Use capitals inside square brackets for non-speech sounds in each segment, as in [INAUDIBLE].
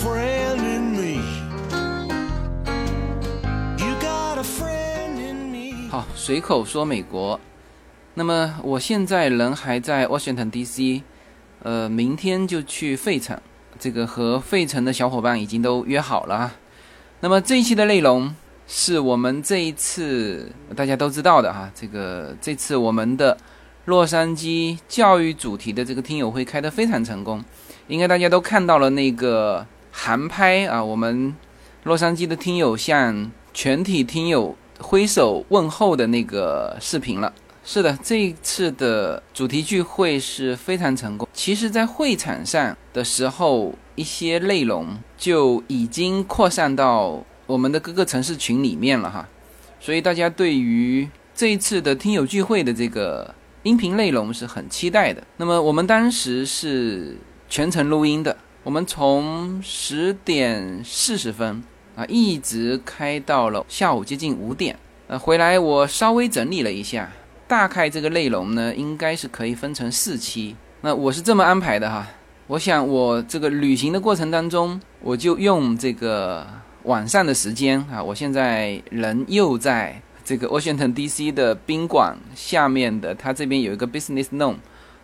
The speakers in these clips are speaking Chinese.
friend in me. You got a friend in me. 好，随口说美国。那么我现在人还在 Washington D.C.，呃，明天就去费城，这个和费城的小伙伴已经都约好了啊。那么这一期的内容是我们这一次大家都知道的哈，这个这次我们的洛杉矶教育主题的这个听友会开得非常成功，应该大家都看到了那个航拍啊，我们洛杉矶的听友向全体听友挥手问候的那个视频了。是的，这一次的主题聚会是非常成功。其实，在会场上的时候，一些内容就已经扩散到我们的各个城市群里面了哈。所以，大家对于这一次的听友聚会的这个音频内容是很期待的。那么，我们当时是全程录音的，我们从十点四十分啊一直开到了下午接近五点。呃，回来我稍微整理了一下。大概这个内容呢，应该是可以分成四期。那我是这么安排的哈。我想我这个旅行的过程当中，我就用这个晚上的时间啊。我现在人又在这个 Washington D.C. 的宾馆下面的，它这边有一个 Business Zone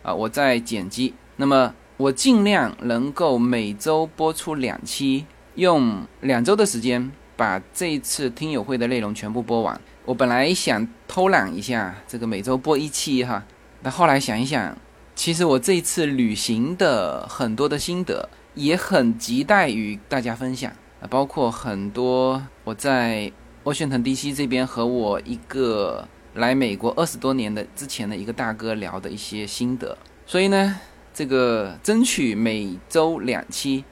啊，我在剪辑。那么我尽量能够每周播出两期，用两周的时间把这一次听友会的内容全部播完。我本来想偷懒一下，这个每周播一期哈，但后来想一想，其实我这一次旅行的很多的心得也很亟待与大家分享啊，包括很多我在沃逊腾 DC 这边和我一个来美国二十多年的之前的一个大哥聊的一些心得，所以呢，这个争取每周两期，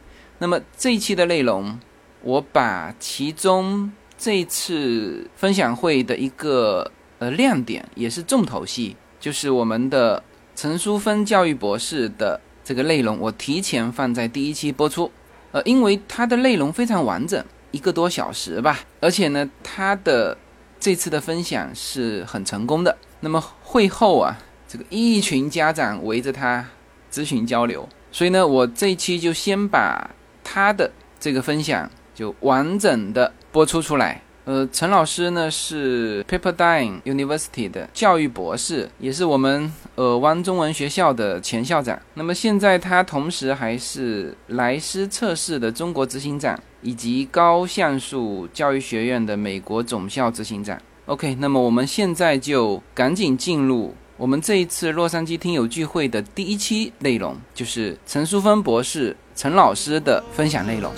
那么这一期的内容，我把其中。这次分享会的一个呃亮点，也是重头戏，就是我们的陈淑芬教育博士的这个内容，我提前放在第一期播出。呃，因为它的内容非常完整，一个多小时吧，而且呢，他的这次的分享是很成功的。那么会后啊，这个一群家长围着他咨询交流，所以呢，我这一期就先把他的这个分享就完整的。播出出来，呃，陈老师呢是 Pepperdine University 的教育博士，也是我们尔湾中文学校的前校长。那么现在他同时还是莱斯测试的中国执行长，以及高像素教育学院的美国总校执行长。OK，那么我们现在就赶紧进入我们这一次洛杉矶听友聚会的第一期内容，就是陈淑芬博士陈老师的分享内容。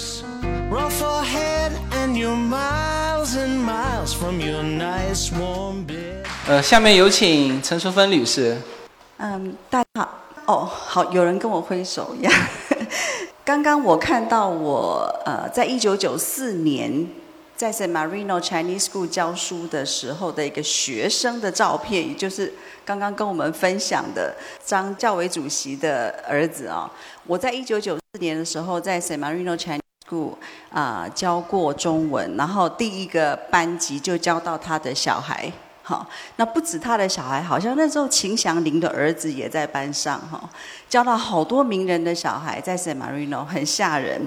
呃，下面有请陈淑芬女士。嗯，大家好。哦，好，有人跟我挥手呀。[LAUGHS] 刚刚我看到我呃，在一九九四年在 San Marino Chinese School 教书的时候的一个学生的照片，也就是刚刚跟我们分享的张教委主席的儿子啊。我在一九九四年的时候在 San Marino Chinese School 啊教过中文，然后第一个班级就教到他的小孩，好，那不止他的小孩，好像那时候秦祥林的儿子也在班上哈，教到好多名人的小孩在 San Marino，很吓人。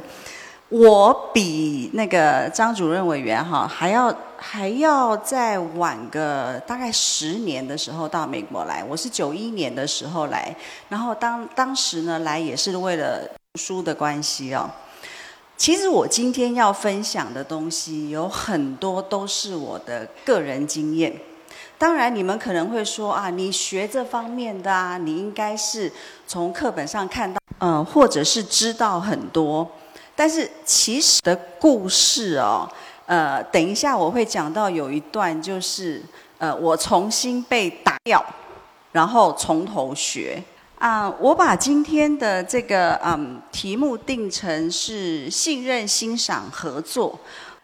我比那个张主任委员哈还要还要再晚个大概十年的时候到美国来，我是九一年的时候来，然后当当时呢来也是为了读书的关系哦。其实我今天要分享的东西有很多都是我的个人经验。当然，你们可能会说啊，你学这方面的啊，你应该是从课本上看到，嗯，或者是知道很多。但是其实的故事哦，呃，等一下我会讲到有一段，就是呃，我重新被打掉，然后从头学。啊，我把今天的这个嗯题目定成是信任、欣赏、合作。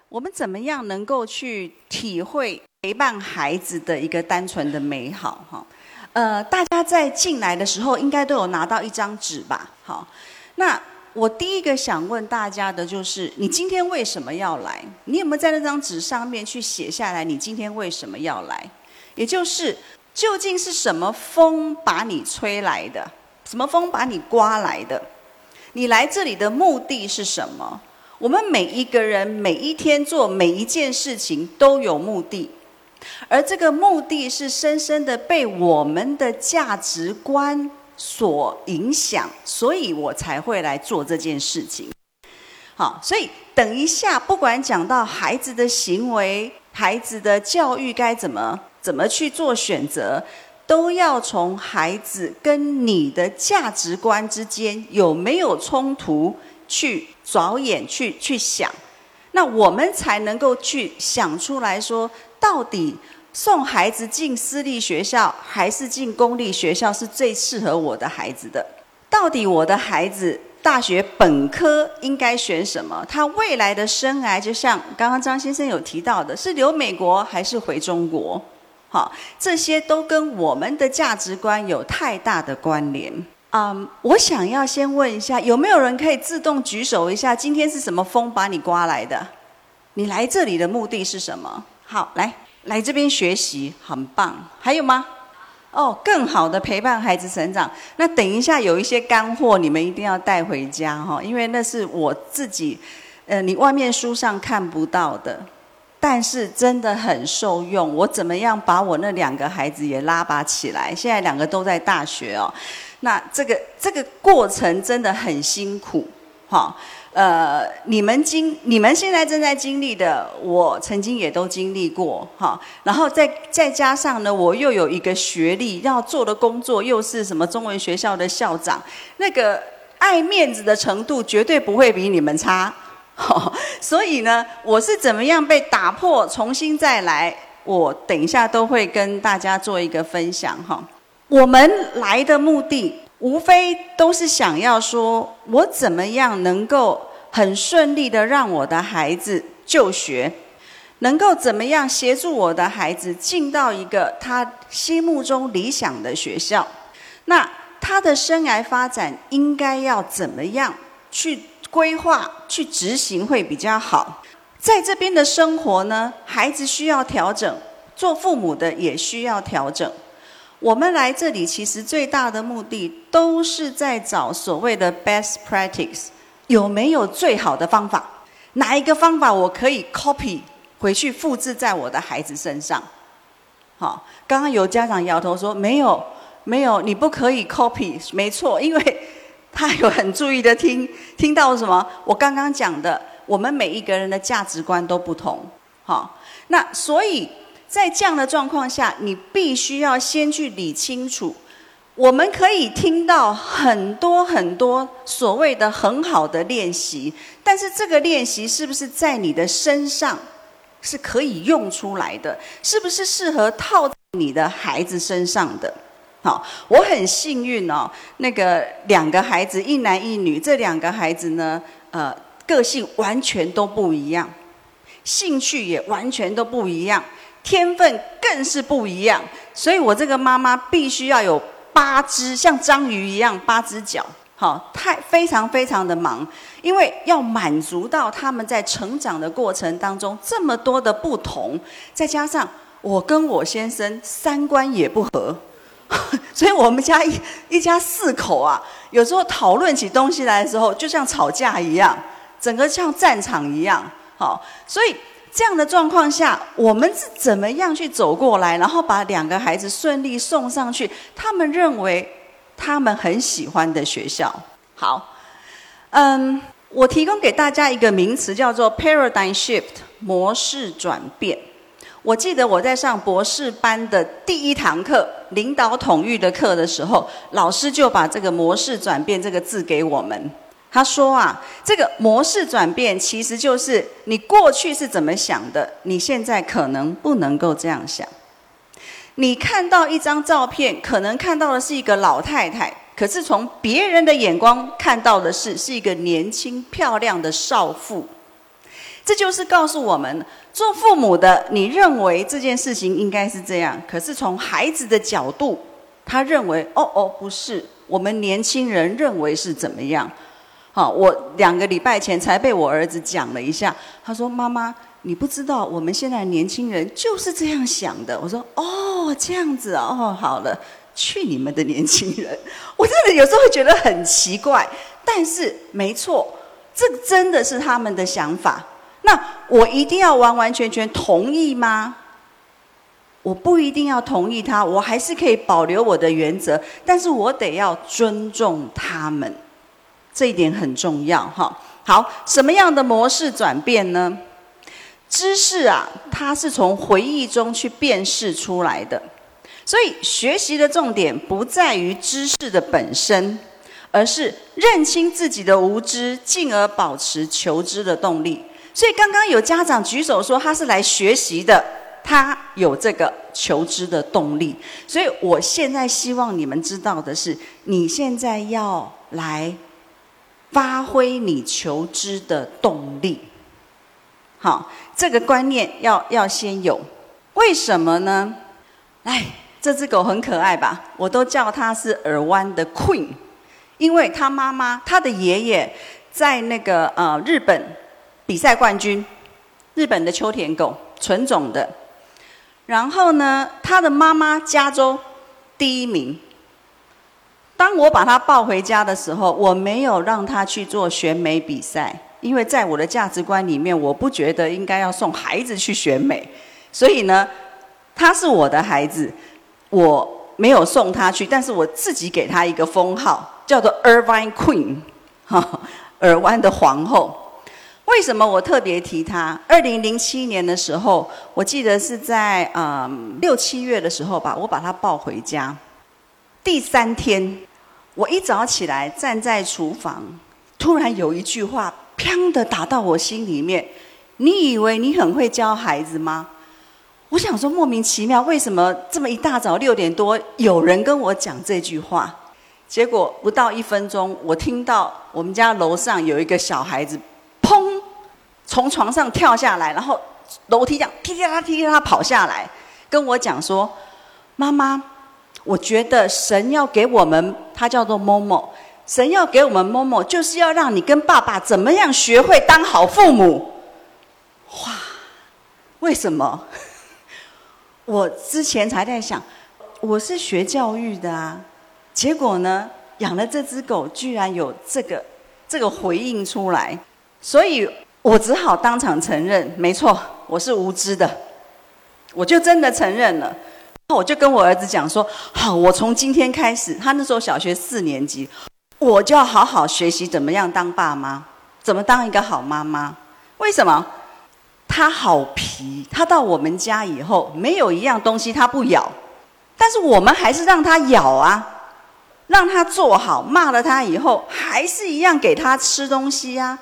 我们怎么样能够去体会陪伴孩子的一个单纯的美好？哈，呃，大家在进来的时候应该都有拿到一张纸吧？好，那我第一个想问大家的就是：你今天为什么要来？你有没有在那张纸上面去写下来？你今天为什么要来？也就是。究竟是什么风把你吹来的？什么风把你刮来的？你来这里的目的是什么？我们每一个人每一天做每一件事情都有目的，而这个目的是深深的被我们的价值观所影响，所以我才会来做这件事情。好，所以等一下，不管讲到孩子的行为、孩子的教育该怎么怎么去做选择，都要从孩子跟你的价值观之间有没有冲突。去着眼去去想，那我们才能够去想出来说，到底送孩子进私立学校还是进公立学校是最适合我的孩子的？到底我的孩子大学本科应该选什么？他未来的生涯，就像刚刚张先生有提到的，是留美国还是回中国？好，这些都跟我们的价值观有太大的关联。嗯，我想要先问一下，有没有人可以自动举手一下？今天是什么风把你刮来的？你来这里的目的是什么？好，来来这边学习，很棒。还有吗？哦，更好的陪伴孩子成长。那等一下有一些干货，你们一定要带回家哈，因为那是我自己，呃，你外面书上看不到的，但是真的很受用。我怎么样把我那两个孩子也拉拔起来？现在两个都在大学哦。那这个这个过程真的很辛苦，哈，呃，你们经你们现在正在经历的，我曾经也都经历过，哈，然后再再加上呢，我又有一个学历要做的工作，又是什么中文学校的校长，那个爱面子的程度绝对不会比你们差，所以呢，我是怎么样被打破，重新再来，我等一下都会跟大家做一个分享，哈。我们来的目的，无非都是想要说，我怎么样能够很顺利的让我的孩子就学，能够怎么样协助我的孩子进到一个他心目中理想的学校？那他的生涯发展应该要怎么样去规划、去执行会比较好？在这边的生活呢，孩子需要调整，做父母的也需要调整。我们来这里其实最大的目的都是在找所谓的 best practice，有没有最好的方法？哪一个方法我可以 copy 回去复制在我的孩子身上？好，刚刚有家长摇头说没有，没有，你不可以 copy。没错，因为他有很注意的听，听到什么？我刚刚讲的，我们每一个人的价值观都不同。好，那所以。在这样的状况下，你必须要先去理清楚。我们可以听到很多很多所谓的很好的练习，但是这个练习是不是在你的身上是可以用出来的？是不是适合套在你的孩子身上的？好，我很幸运哦，那个两个孩子一男一女，这两个孩子呢，呃，个性完全都不一样，兴趣也完全都不一样。天分更是不一样，所以我这个妈妈必须要有八只像章鱼一样八只脚，好，太非常非常的忙，因为要满足到他们在成长的过程当中这么多的不同，再加上我跟我先生三观也不合，[LAUGHS] 所以我们家一一家四口啊，有时候讨论起东西来的时候，就像吵架一样，整个像战场一样，好，所以。这样的状况下，我们是怎么样去走过来，然后把两个孩子顺利送上去？他们认为他们很喜欢的学校。好，嗯，我提供给大家一个名词，叫做 paradigm shift 模式转变。我记得我在上博士班的第一堂课，领导统御的课的时候，老师就把这个模式转变这个字给我们。他说啊，这个模式转变其实就是你过去是怎么想的，你现在可能不能够这样想。你看到一张照片，可能看到的是一个老太太，可是从别人的眼光看到的是是一个年轻漂亮的少妇。这就是告诉我们，做父母的，你认为这件事情应该是这样，可是从孩子的角度，他认为哦哦不是，我们年轻人认为是怎么样。好，我两个礼拜前才被我儿子讲了一下。他说：“妈妈，你不知道我们现在年轻人就是这样想的。”我说：“哦，这样子哦，好了，去你们的年轻人！” [LAUGHS] 我真的有时候会觉得很奇怪，但是没错，这真的是他们的想法。那我一定要完完全全同意吗？我不一定要同意他，我还是可以保留我的原则，但是我得要尊重他们，这一点很重要哈。好，什么样的模式转变呢？知识啊，它是从回忆中去辨识出来的，所以学习的重点不在于知识的本身，而是认清自己的无知，进而保持求知的动力。所以刚刚有家长举手说他是来学习的。他有这个求知的动力，所以我现在希望你们知道的是，你现在要来发挥你求知的动力。好，这个观念要要先有。为什么呢？哎，这只狗很可爱吧？我都叫它是耳湾的 Queen，因为它妈妈、它的爷爷在那个呃日本比赛冠军，日本的秋田狗纯种的。然后呢，它的妈妈加州第一名。当我把他抱回家的时候，我没有让他去做选美比赛，因为在我的价值观里面，我不觉得应该要送孩子去选美。所以呢，他是我的孩子，我没有送他去，但是我自己给他一个封号，叫做 Irvine Queen，哈，尔湾的皇后。为什么我特别提他？二零零七年的时候，我记得是在嗯六七月的时候吧，我把他抱回家。第三天，我一早起来站在厨房，突然有一句话“砰”的打到我心里面。你以为你很会教孩子吗？我想说莫名其妙，为什么这么一大早六点多有人跟我讲这句话？结果不到一分钟，我听到我们家楼上有一个小孩子。砰！从床上跳下来，然后楼梯这样噼里啪啦、噼里啪啦跑下来，跟我讲说：“妈妈，我觉得神要给我们，他叫做某某，神要给我们某某，就是要让你跟爸爸怎么样学会当好父母。”哇！为什么？[LAUGHS] 我之前才在想，我是学教育的啊，结果呢，养了这只狗，居然有这个这个回应出来。所以我只好当场承认，没错，我是无知的，我就真的承认了。我就跟我儿子讲说：“好，我从今天开始，他那时候小学四年级，我就要好好学习怎么样当爸妈，怎么当一个好妈妈。为什么？他好皮，他到我们家以后，没有一样东西他不咬，但是我们还是让他咬啊，让他做好，骂了他以后，还是一样给他吃东西呀。”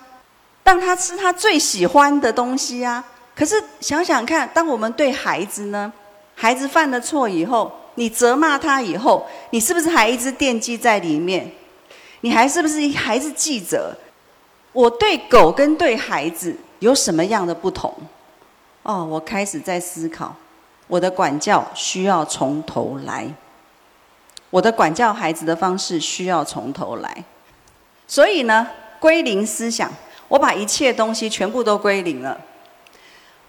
让他吃他最喜欢的东西啊！可是想想看，当我们对孩子呢，孩子犯了错以后，你责骂他以后，你是不是还一直惦记在里面？你还是不是还是记着？我对狗跟对孩子有什么样的不同？哦，我开始在思考，我的管教需要从头来，我的管教孩子的方式需要从头来。所以呢，归零思想。我把一切东西全部都归零了。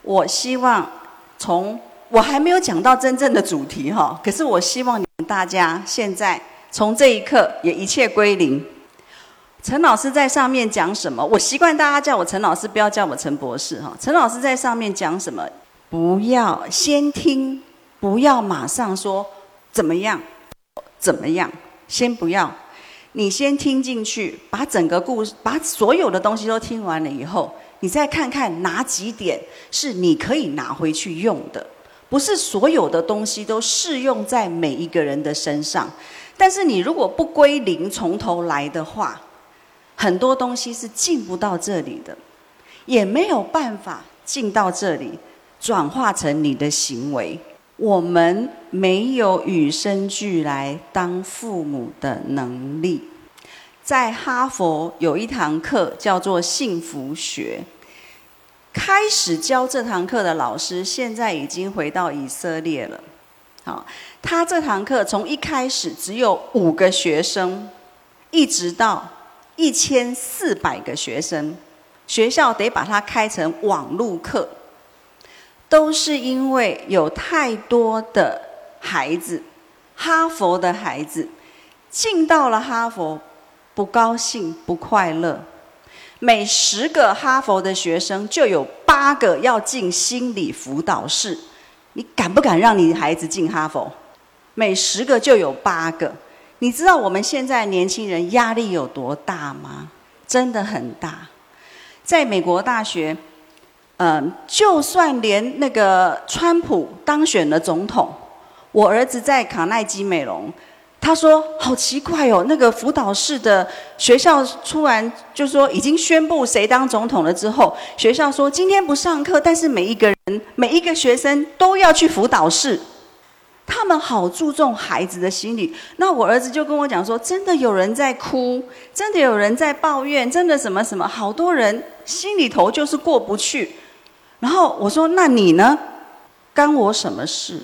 我希望从我还没有讲到真正的主题哈，可是我希望你们大家现在从这一刻也一切归零。陈老师在上面讲什么？我习惯大家叫我陈老师，不要叫我陈博士哈。陈老师在上面讲什么？不要先听，不要马上说怎么样，怎么样，先不要。你先听进去，把整个故事、把所有的东西都听完了以后，你再看看哪几点是你可以拿回去用的。不是所有的东西都适用在每一个人的身上，但是你如果不归零，从头来的话，很多东西是进不到这里的，也没有办法进到这里，转化成你的行为。我们没有与生俱来当父母的能力。在哈佛有一堂课叫做幸福学，开始教这堂课的老师现在已经回到以色列了。好，他这堂课从一开始只有五个学生，一直到一千四百个学生，学校得把它开成网路课。都是因为有太多的孩子，哈佛的孩子进到了哈佛，不高兴、不快乐，每十个哈佛的学生就有八个要进心理辅导室。你敢不敢让你孩子进哈佛？每十个就有八个。你知道我们现在年轻人压力有多大吗？真的很大。在美国大学，嗯，就算连那个川普当选了总统，我儿子在卡耐基美容。他说：“好奇怪哦，那个辅导室的学校突然就说已经宣布谁当总统了之后，学校说今天不上课，但是每一个人、每一个学生都要去辅导室。他们好注重孩子的心理。那我儿子就跟我讲说，真的有人在哭，真的有人在抱怨，真的什么什么，好多人心里头就是过不去。然后我说：那你呢？干我什么事？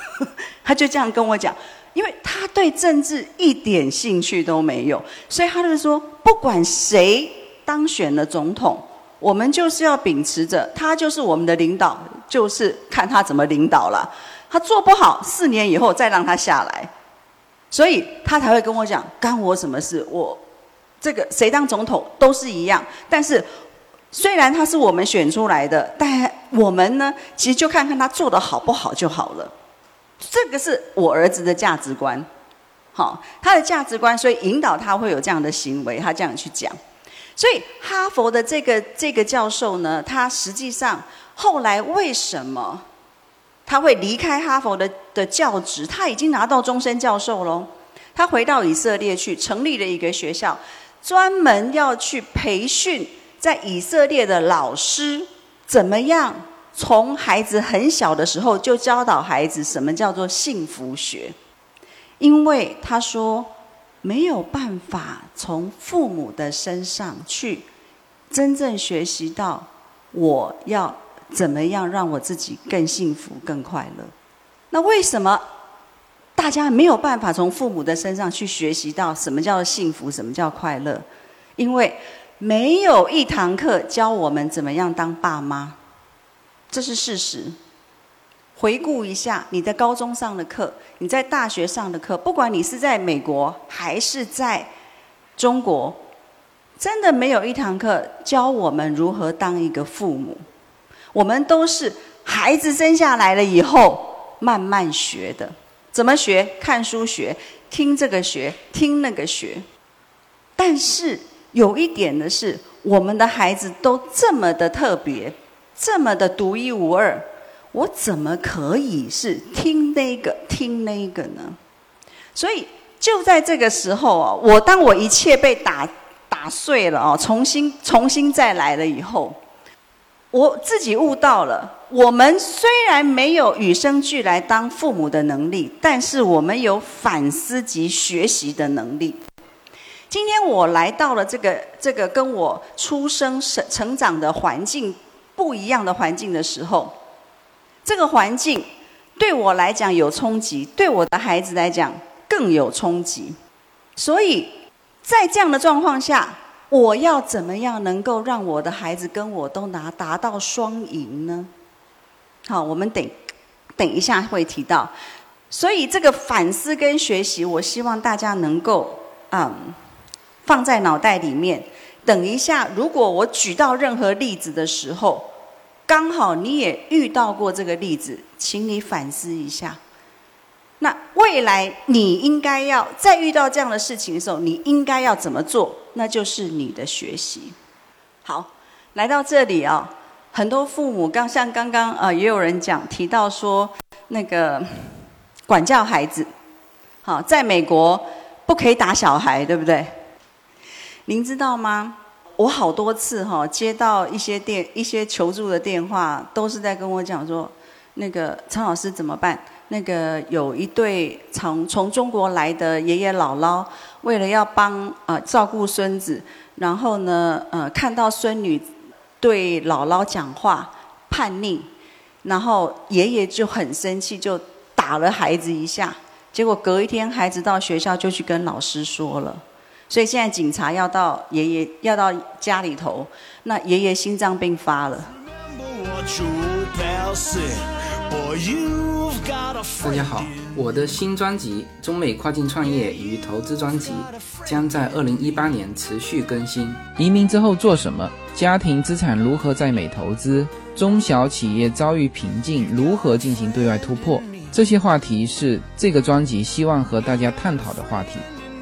[LAUGHS] 他就这样跟我讲。”因为他对政治一点兴趣都没有，所以他就说，不管谁当选了总统，我们就是要秉持着他就是我们的领导，就是看他怎么领导了。他做不好，四年以后再让他下来，所以他才会跟我讲，干我什么事？我这个谁当总统都是一样。但是虽然他是我们选出来的，但我们呢，其实就看看他做的好不好就好了。这个是我儿子的价值观，好，他的价值观，所以引导他会有这样的行为，他这样去讲。所以哈佛的这个这个教授呢，他实际上后来为什么他会离开哈佛的的教职？他已经拿到终身教授喽，他回到以色列去成立了一个学校，专门要去培训在以色列的老师怎么样。从孩子很小的时候就教导孩子什么叫做幸福学，因为他说没有办法从父母的身上去真正学习到我要怎么样让我自己更幸福、更快乐。那为什么大家没有办法从父母的身上去学习到什么叫幸福、什么叫快乐？因为没有一堂课教我们怎么样当爸妈。这是事实。回顾一下你在高中上的课，你在大学上的课，不管你是在美国还是在中国，真的没有一堂课教我们如何当一个父母。我们都是孩子生下来了以后慢慢学的，怎么学？看书学，听这个学，听那个学。但是有一点的是，我们的孩子都这么的特别。这么的独一无二，我怎么可以是听那个听那个呢？所以就在这个时候啊，我当我一切被打打碎了啊，重新重新再来了以后，我自己悟到了：我们虽然没有与生俱来当父母的能力，但是我们有反思及学习的能力。今天我来到了这个这个跟我出生成成长的环境。不一样的环境的时候，这个环境对我来讲有冲击，对我的孩子来讲更有冲击。所以在这样的状况下，我要怎么样能够让我的孩子跟我都拿达到双赢呢？好，我们等等一下会提到。所以这个反思跟学习，我希望大家能够嗯放在脑袋里面。等一下，如果我举到任何例子的时候，刚好你也遇到过这个例子，请你反思一下。那未来你应该要再遇到这样的事情的时候，你应该要怎么做？那就是你的学习。好，来到这里啊，很多父母刚像刚刚啊，也有人讲提到说，那个管教孩子，好，在美国不可以打小孩，对不对？您知道吗？我好多次哈接到一些电一些求助的电话，都是在跟我讲说，那个陈老师怎么办？那个有一对从从中国来的爷爷姥姥，为了要帮啊照顾孙子，然后呢呃看到孙女对姥姥讲话叛逆，然后爷爷就很生气，就打了孩子一下，结果隔一天孩子到学校就去跟老师说了。所以现在警察要到爷爷要到家里头，那爷爷心脏病发了。大家好，我的新专辑《中美跨境创业与投资专辑》将在二零一八年持续更新。移民之后做什么？家庭资产如何在美投资？中小企业遭遇瓶颈，如何进行对外突破？这些话题是这个专辑希望和大家探讨的话题。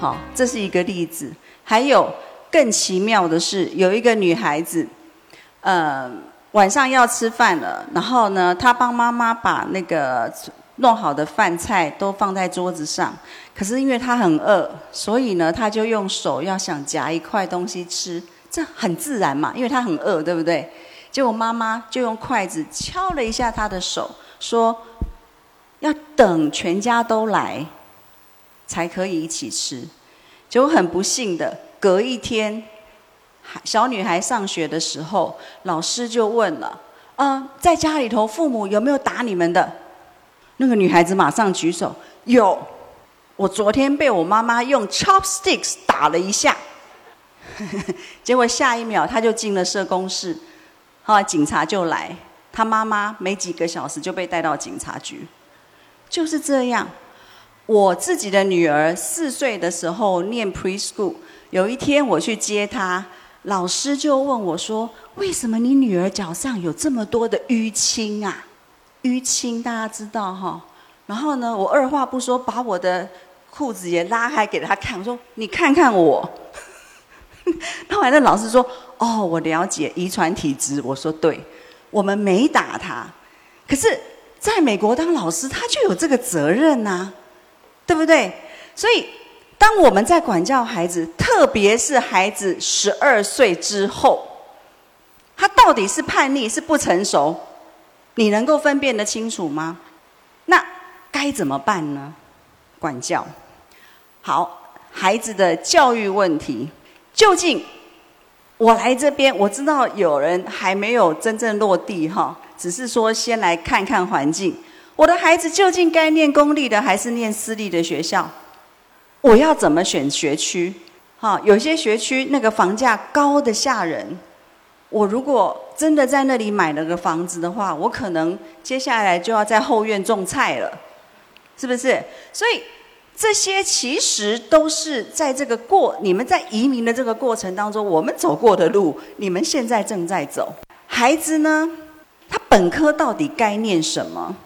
好，这是一个例子。还有更奇妙的是，有一个女孩子，呃，晚上要吃饭了，然后呢，她帮妈妈把那个弄好的饭菜都放在桌子上。可是因为她很饿，所以呢，她就用手要想夹一块东西吃，这很自然嘛，因为她很饿，对不对？结果妈妈就用筷子敲了一下她的手，说要等全家都来。才可以一起吃。结果很不幸的，隔一天，小女孩上学的时候，老师就问了：“嗯、在家里头父母有没有打你们的？”那个女孩子马上举手：“有，我昨天被我妈妈用 chopsticks 打了一下。[LAUGHS] ”结果下一秒她就进了社工室，后来警察就来，她妈妈没几个小时就被带到警察局。就是这样。我自己的女儿四岁的时候念 preschool，有一天我去接她，老师就问我说：“为什么你女儿脚上有这么多的淤青啊？”淤青大家知道哈。然后呢，我二话不说，把我的裤子也拉开给她看，我说：“你看看我。[LAUGHS] ”后来那老师说：“哦，我了解遗传体质。”我说：“对，我们没打她，可是在美国当老师，他就有这个责任呐、对不对？所以，当我们在管教孩子，特别是孩子十二岁之后，他到底是叛逆是不成熟，你能够分辨得清楚吗？那该怎么办呢？管教，好，孩子的教育问题，究竟我来这边，我知道有人还没有真正落地哈，只是说先来看看环境。我的孩子究竟该念公立的还是念私立的学校？我要怎么选学区？哈，有些学区那个房价高的吓人。我如果真的在那里买了个房子的话，我可能接下来就要在后院种菜了，是不是？所以这些其实都是在这个过你们在移民的这个过程当中，我们走过的路，你们现在正在走。孩子呢，他本科到底该念什么？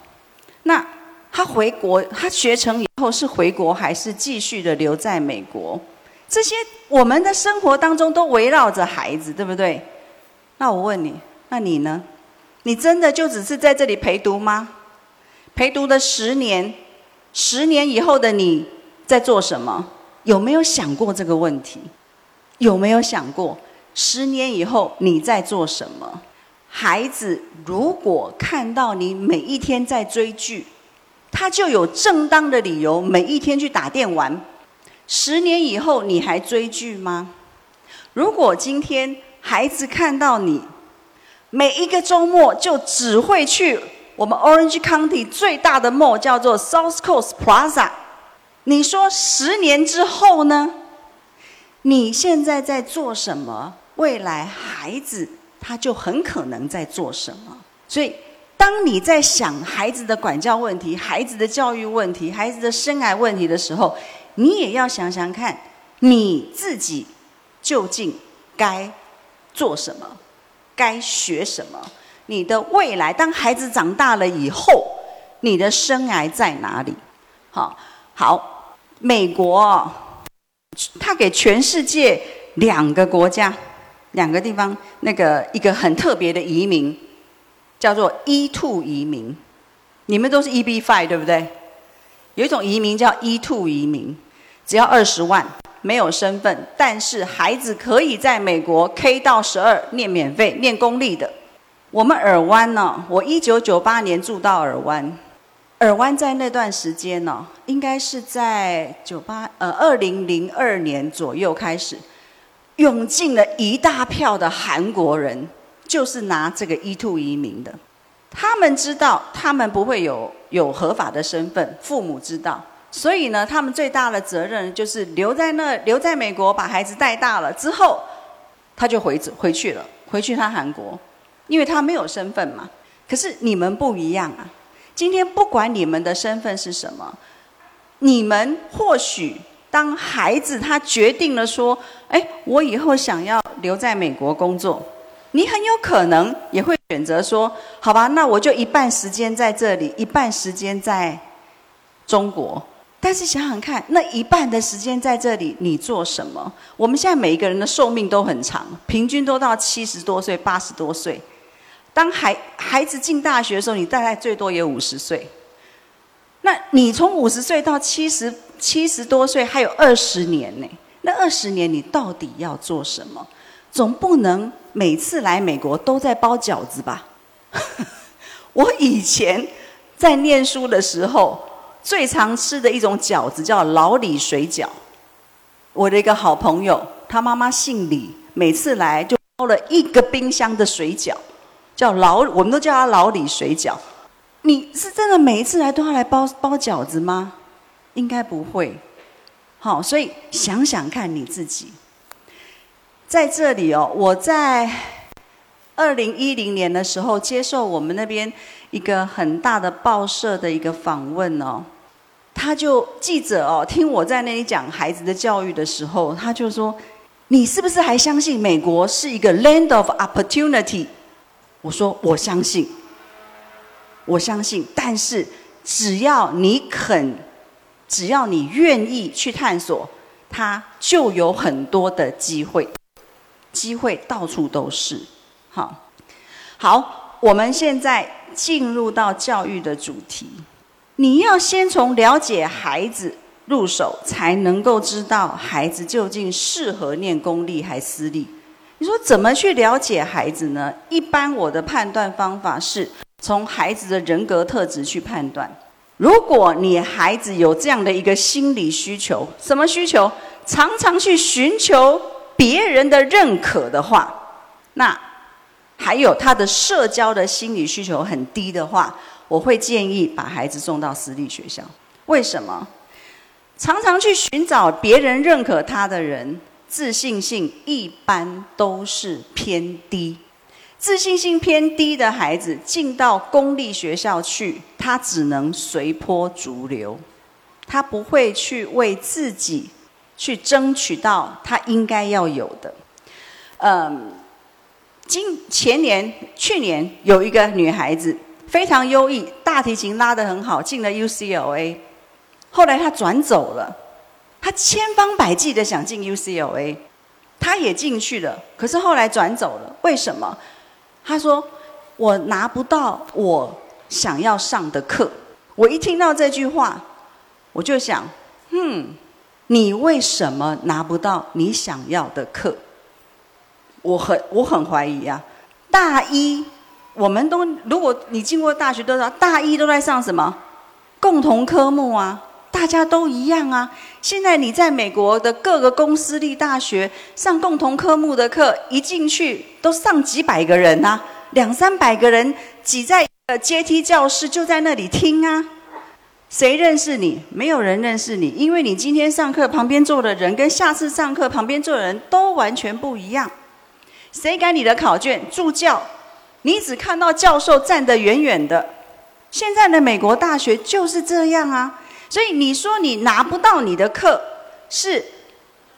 那他回国，他学成以后是回国还是继续的留在美国？这些我们的生活当中都围绕着孩子，对不对？那我问你，那你呢？你真的就只是在这里陪读吗？陪读的十年，十年以后的你在做什么？有没有想过这个问题？有没有想过十年以后你在做什么？孩子如果看到你每一天在追剧，他就有正当的理由每一天去打电玩。十年以后你还追剧吗？如果今天孩子看到你每一个周末就只会去我们 Orange County 最大的 mall 叫做 South Coast Plaza，你说十年之后呢？你现在在做什么？未来孩子他就很可能在做什么。所以，当你在想孩子的管教问题、孩子的教育问题、孩子的生涯问题的时候，你也要想想看，你自己究竟该做什么，该学什么？你的未来，当孩子长大了以后，你的生涯在哪里？好，好，美国。他给全世界两个国家、两个地方，那个一个很特别的移民，叫做 E two 移民。你们都是 EB five 对不对？有一种移民叫 E two 移民，只要二十万，没有身份，但是孩子可以在美国 K 到十二念免费、念公立的。我们尔湾呢，我一九九八年住到尔湾，尔湾在那段时间呢，应该是在九八呃二零零二年左右开始，涌进了一大票的韩国人，就是拿这个 E two 移民的。他们知道他们不会有有合法的身份，父母知道，所以呢，他们最大的责任就是留在那留在美国，把孩子带大了之后，他就回回去了，回去他韩国，因为他没有身份嘛。可是你们不一样啊，今天不管你们的身份是什么，你们或许当孩子他决定了说，哎，我以后想要留在美国工作。你很有可能也会选择说：“好吧，那我就一半时间在这里，一半时间在中国。”但是想想看，那一半的时间在这里，你做什么？我们现在每一个人的寿命都很长，平均都到七十多岁、八十多岁。当孩孩子进大学的时候，你大概最多也五十岁。那你从五十岁到七十七十多岁，还有二十年呢。那二十年你到底要做什么？总不能每次来美国都在包饺子吧？[LAUGHS] 我以前在念书的时候，最常吃的一种饺子叫老李水饺。我的一个好朋友，他妈妈姓李，每次来就包了一个冰箱的水饺，叫老，我们都叫他老李水饺。你是真的每一次来都要来包包饺子吗？应该不会。好，所以想想看你自己。在这里哦，我在二零一零年的时候接受我们那边一个很大的报社的一个访问哦，他就记者哦，听我在那里讲孩子的教育的时候，他就说：“你是不是还相信美国是一个 land of opportunity？” 我说：“我相信，我相信，但是只要你肯，只要你愿意去探索，它就有很多的机会。”机会到处都是，好，好，我们现在进入到教育的主题。你要先从了解孩子入手，才能够知道孩子究竟适合念公立还私立。你说怎么去了解孩子呢？一般我的判断方法是从孩子的人格特质去判断。如果你孩子有这样的一个心理需求，什么需求？常常去寻求。别人的认可的话，那还有他的社交的心理需求很低的话，我会建议把孩子送到私立学校。为什么？常常去寻找别人认可他的人，自信性一般都是偏低。自信性偏低的孩子进到公立学校去，他只能随波逐流，他不会去为自己。去争取到他应该要有的。嗯，今前年、去年有一个女孩子非常优异，大提琴拉得很好，进了 UCLA。后来她转走了，她千方百计的想进 UCLA，她也进去了，可是后来转走了。为什么？他说：“我拿不到我想要上的课。”我一听到这句话，我就想，嗯。你为什么拿不到你想要的课？我很我很怀疑啊！大一，我们都如果你进过大学都知道，大一都在上什么共同科目啊？大家都一样啊！现在你在美国的各个公私立大学上共同科目的课，一进去都上几百个人呐，两三百个人挤在呃阶梯教室，就在那里听啊。谁认识你？没有人认识你，因为你今天上课旁边坐的人跟下次上课旁边坐的人都完全不一样。谁改你的考卷？助教，你只看到教授站得远远的。现在的美国大学就是这样啊，所以你说你拿不到你的课，是，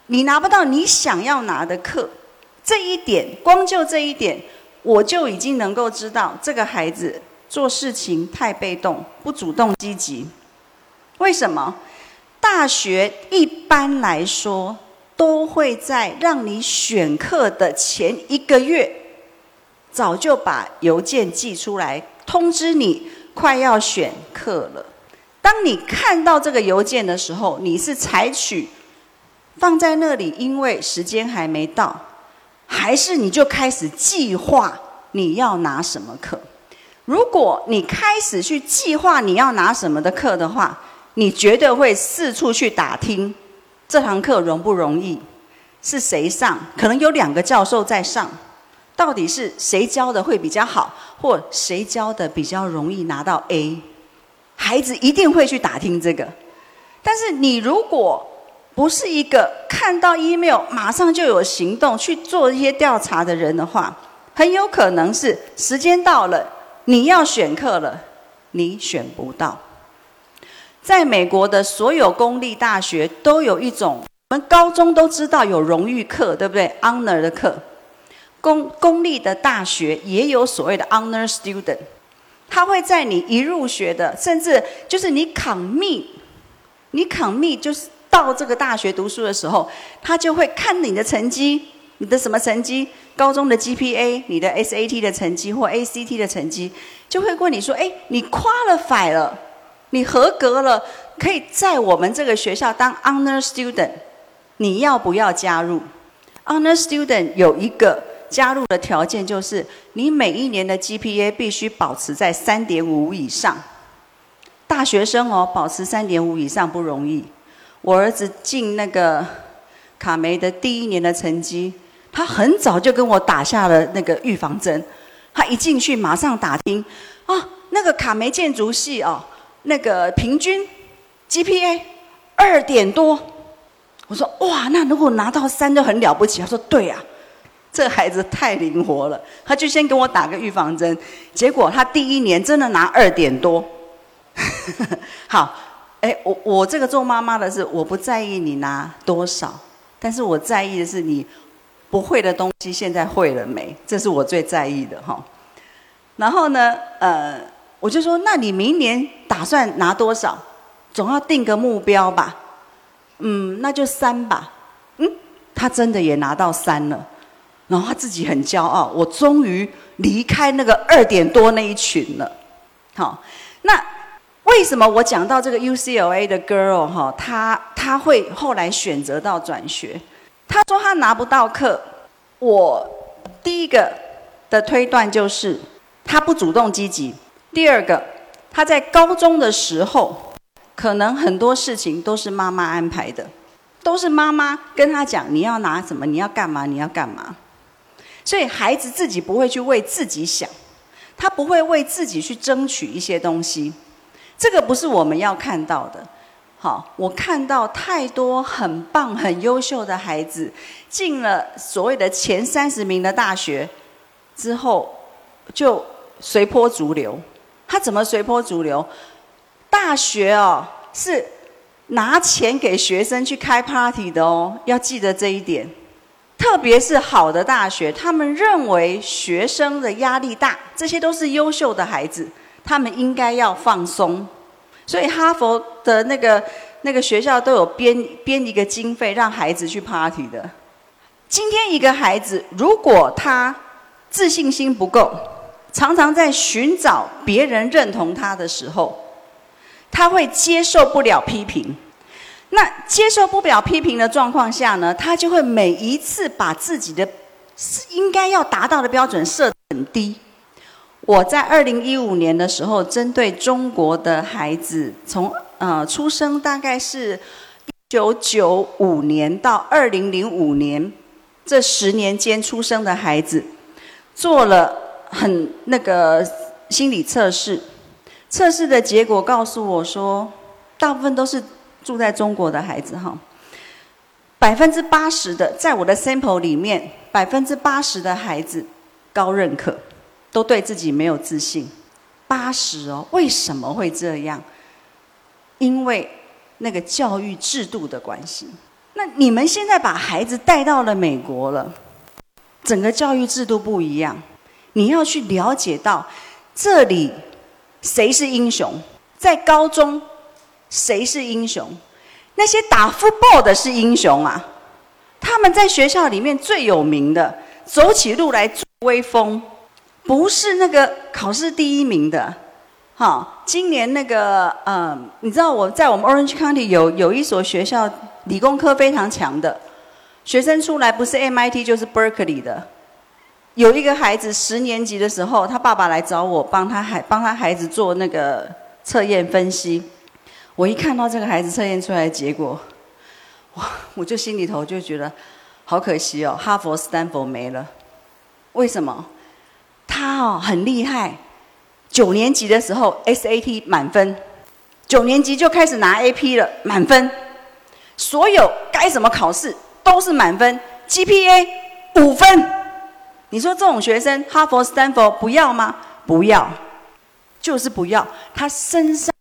你拿不到你想要拿的课。这一点，光就这一点，我就已经能够知道这个孩子做事情太被动，不主动积极。为什么？大学一般来说都会在让你选课的前一个月，早就把邮件寄出来通知你快要选课了。当你看到这个邮件的时候，你是采取放在那里，因为时间还没到，还是你就开始计划你要拿什么课？如果你开始去计划你要拿什么的课的话，你绝对会四处去打听，这堂课容不容易？是谁上？可能有两个教授在上，到底是谁教的会比较好，或谁教的比较容易拿到 A？孩子一定会去打听这个。但是你如果不是一个看到 email 马上就有行动去做一些调查的人的话，很有可能是时间到了，你要选课了，你选不到。在美国的所有公立大学都有一种。我们高中都知道有荣誉课，对不对？Honor 的课，公公立的大学也有所谓的 Honor Student，他会在你一入学的，甚至就是你考密，你考密就是到这个大学读书的时候，他就会看你的成绩，你的什么成绩？高中的 GPA，你的 SAT 的成绩或 ACT 的成绩，就会问你说：“哎，你 qualify 了，你合格了，可以在我们这个学校当 Honor Student。”你要不要加入？Honor Student 有一个加入的条件，就是你每一年的 GPA 必须保持在三点五以上。大学生哦，保持三点五以上不容易。我儿子进那个卡梅的第一年的成绩，他很早就跟我打下了那个预防针。他一进去马上打听，啊，那个卡梅建筑系哦，那个平均 GPA 二点多。我说哇，那如果拿到三就很了不起。他说对呀，这孩子太灵活了。他就先给我打个预防针，结果他第一年真的拿二点多。[LAUGHS] 好，哎，我我这个做妈妈的是，我不在意你拿多少，但是我在意的是你不会的东西现在会了没，这是我最在意的哈。然后呢，呃，我就说，那你明年打算拿多少？总要定个目标吧。嗯，那就三吧。嗯，他真的也拿到三了，然后他自己很骄傲，我终于离开那个二点多那一群了。好，那为什么我讲到这个 UCLA 的 girl 哈，他他会后来选择到转学？他说他拿不到课，我第一个的推断就是他不主动积极。第二个，他在高中的时候。可能很多事情都是妈妈安排的，都是妈妈跟他讲你要拿什么，你要干嘛，你要干嘛。所以孩子自己不会去为自己想，他不会为自己去争取一些东西。这个不是我们要看到的。好，我看到太多很棒、很优秀的孩子进了所谓的前三十名的大学之后，就随波逐流。他怎么随波逐流？大学哦，是拿钱给学生去开 party 的哦，要记得这一点。特别是好的大学，他们认为学生的压力大，这些都是优秀的孩子，他们应该要放松。所以哈佛的那个那个学校都有编编一个经费让孩子去 party 的。今天一个孩子如果他自信心不够，常常在寻找别人认同他的时候。他会接受不了批评，那接受不了批评的状况下呢，他就会每一次把自己的应该要达到的标准设很低。我在二零一五年的时候，针对中国的孩子，从呃出生大概是一九九五年到二零零五年这十年间出生的孩子，做了很那个心理测试。测试的结果告诉我说，大部分都是住在中国的孩子哈，百分之八十的在我的 sample 里面，百分之八十的孩子高认可，都对自己没有自信。八十哦，为什么会这样？因为那个教育制度的关系。那你们现在把孩子带到了美国了，整个教育制度不一样，你要去了解到这里。谁是英雄？在高中，谁是英雄？那些打 football 的是英雄啊！他们在学校里面最有名的，走起路来最威风，不是那个考试第一名的。哈，今年那个，嗯，你知道我在我们 Orange County 有有一所学校理工科非常强的学生出来，不是 MIT 就是 Berkeley 的。有一个孩子十年级的时候，他爸爸来找我，帮他孩帮他孩子做那个测验分析。我一看到这个孩子测验出来的结果，哇！我就心里头就觉得好可惜哦，哈佛、斯坦福没了。为什么？他哦很厉害，九年级的时候 SAT 满分，九年级就开始拿 AP 了，满分。所有该怎么考试都是满分，GPA 五分。你说这种学生，哈佛、斯坦福不要吗？不要，就是不要。他身上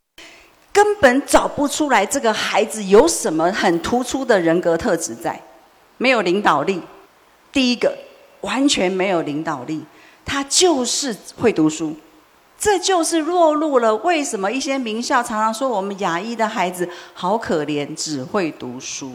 根本找不出来这个孩子有什么很突出的人格特质在，没有领导力。第一个，完全没有领导力，他就是会读书。这就是落入了为什么一些名校常常说我们亚裔的孩子好可怜，只会读书。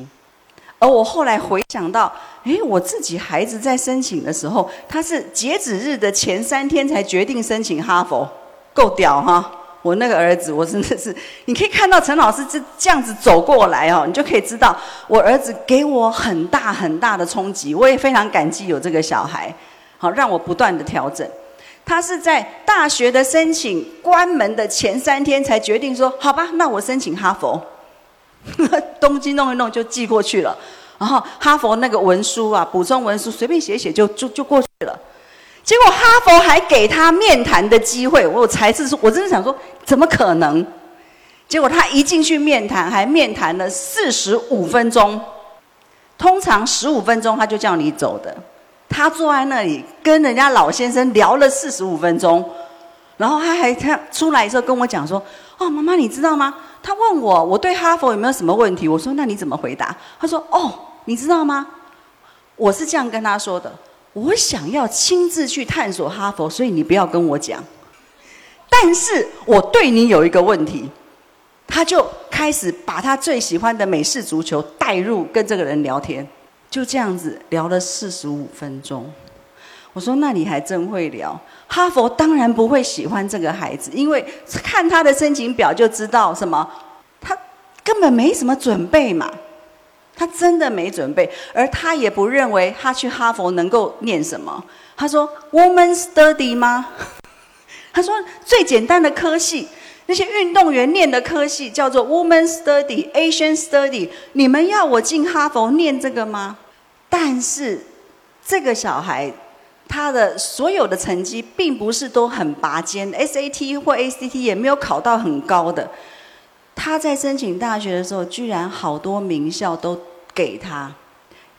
而我后来回想到，诶，我自己孩子在申请的时候，他是截止日的前三天才决定申请哈佛，够屌哈！我那个儿子，我真的是，你可以看到陈老师这这样子走过来哦，你就可以知道我儿子给我很大很大的冲击，我也非常感激有这个小孩，好让我不断的调整。他是在大学的申请关门的前三天才决定说，好吧，那我申请哈佛。[LAUGHS] 东京弄一弄就寄过去了，然后哈佛那个文书啊，补充文书随便写写就就就过去了。结果哈佛还给他面谈的机会，我才是说，我真的想说，怎么可能？结果他一进去面谈，还面谈了四十五分钟。通常十五分钟他就叫你走的，他坐在那里跟人家老先生聊了四十五分钟，然后他还他出来的时候跟我讲说：“哦，妈妈，你知道吗？”他问我我对哈佛有没有什么问题？我说那你怎么回答？他说哦，你知道吗？我是这样跟他说的：我想要亲自去探索哈佛，所以你不要跟我讲。但是我对你有一个问题，他就开始把他最喜欢的美式足球带入跟这个人聊天，就这样子聊了四十五分钟。我说那你还真会聊。哈佛当然不会喜欢这个孩子，因为看他的申请表就知道什么，他根本没什么准备嘛，他真的没准备，而他也不认为他去哈佛能够念什么。他说：“Woman Study 吗？” [LAUGHS] 他说：“最简单的科系，那些运动员念的科系叫做 Woman Study、Asian Study，你们要我进哈佛念这个吗？”但是这个小孩。他的所有的成绩并不是都很拔尖，SAT 或 ACT 也没有考到很高的。他在申请大学的时候，居然好多名校都给他，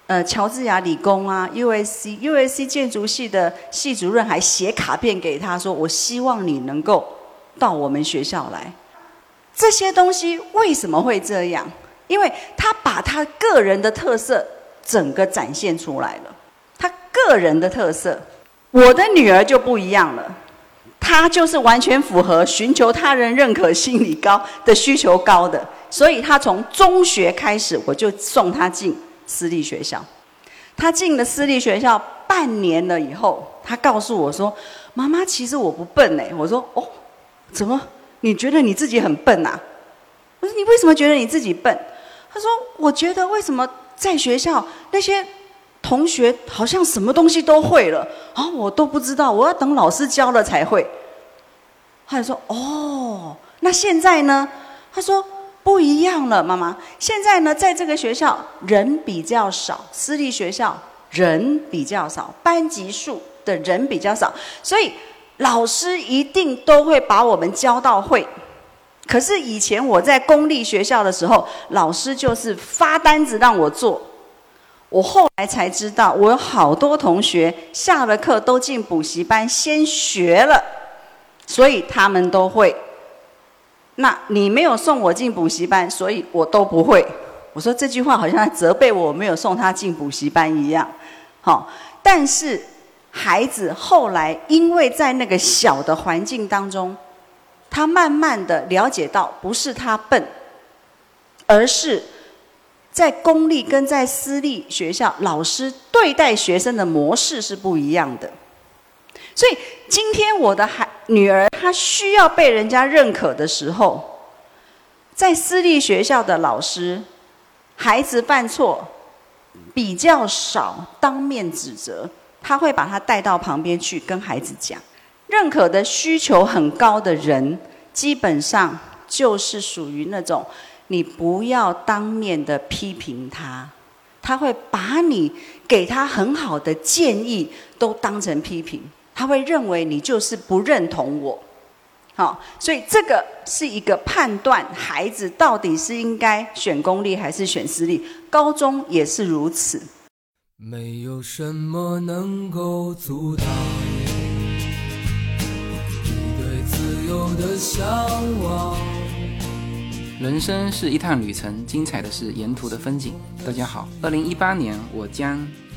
呃，乔治亚理工啊，USC，USC 建筑系的系主任还写卡片给他说：“我希望你能够到我们学校来。”这些东西为什么会这样？因为他把他个人的特色整个展现出来了。他个人的特色，我的女儿就不一样了，她就是完全符合寻求他人认可、心理高的需求高的，所以他从中学开始，我就送他进私立学校。他进了私立学校半年了以后，他告诉我说：“妈妈，其实我不笨哎。”我说：“哦，怎么？你觉得你自己很笨呐？”我说：“你为什么觉得你自己笨？”他说：“我觉得为什么在学校那些……”同学好像什么东西都会了啊，我都不知道，我要等老师教了才会。他就说：“哦，那现在呢？”他说：“不一样了，妈妈。现在呢，在这个学校人比较少，私立学校人比较少，班级数的人比较少，所以老师一定都会把我们教到会。可是以前我在公立学校的时候，老师就是发单子让我做。”我后来才知道，我有好多同学下了课都进补习班先学了，所以他们都会。那你没有送我进补习班，所以我都不会。我说这句话好像在责备我没有送他进补习班一样。好，但是孩子后来因为在那个小的环境当中，他慢慢的了解到，不是他笨，而是。在公立跟在私立学校，老师对待学生的模式是不一样的。所以今天我的孩女儿她需要被人家认可的时候，在私立学校的老师孩子犯错比较少当面指责，他会把他带到旁边去跟孩子讲。认可的需求很高的人，基本上就是属于那种你不要当面的批评他，他会把你给他很好的建议都当成批评，他会认为你就是不认同我。好，所以这个是一个判断孩子到底是应该选公立还是选私立，高中也是如此。没有什么能够阻挡你对自由的向往。人生是一趟旅程，精彩的是沿途的风景。大家好，二零一八年我将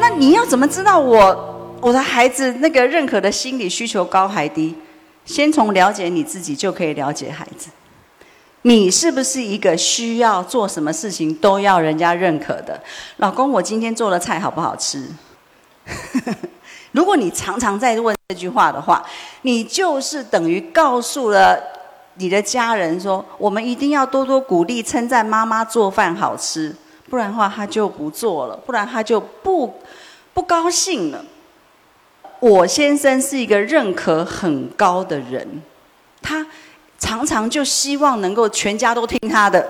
那你要怎么知道我我的孩子那个认可的心理需求高还低？先从了解你自己就可以了解孩子。你是不是一个需要做什么事情都要人家认可的？老公，我今天做的菜好不好吃？[LAUGHS] 如果你常常在问这句话的话，你就是等于告诉了你的家人说，我们一定要多多鼓励、称赞妈妈做饭好吃。不然的话，他就不做了；不然他就不不高兴了。我先生是一个认可很高的人，他常常就希望能够全家都听他的。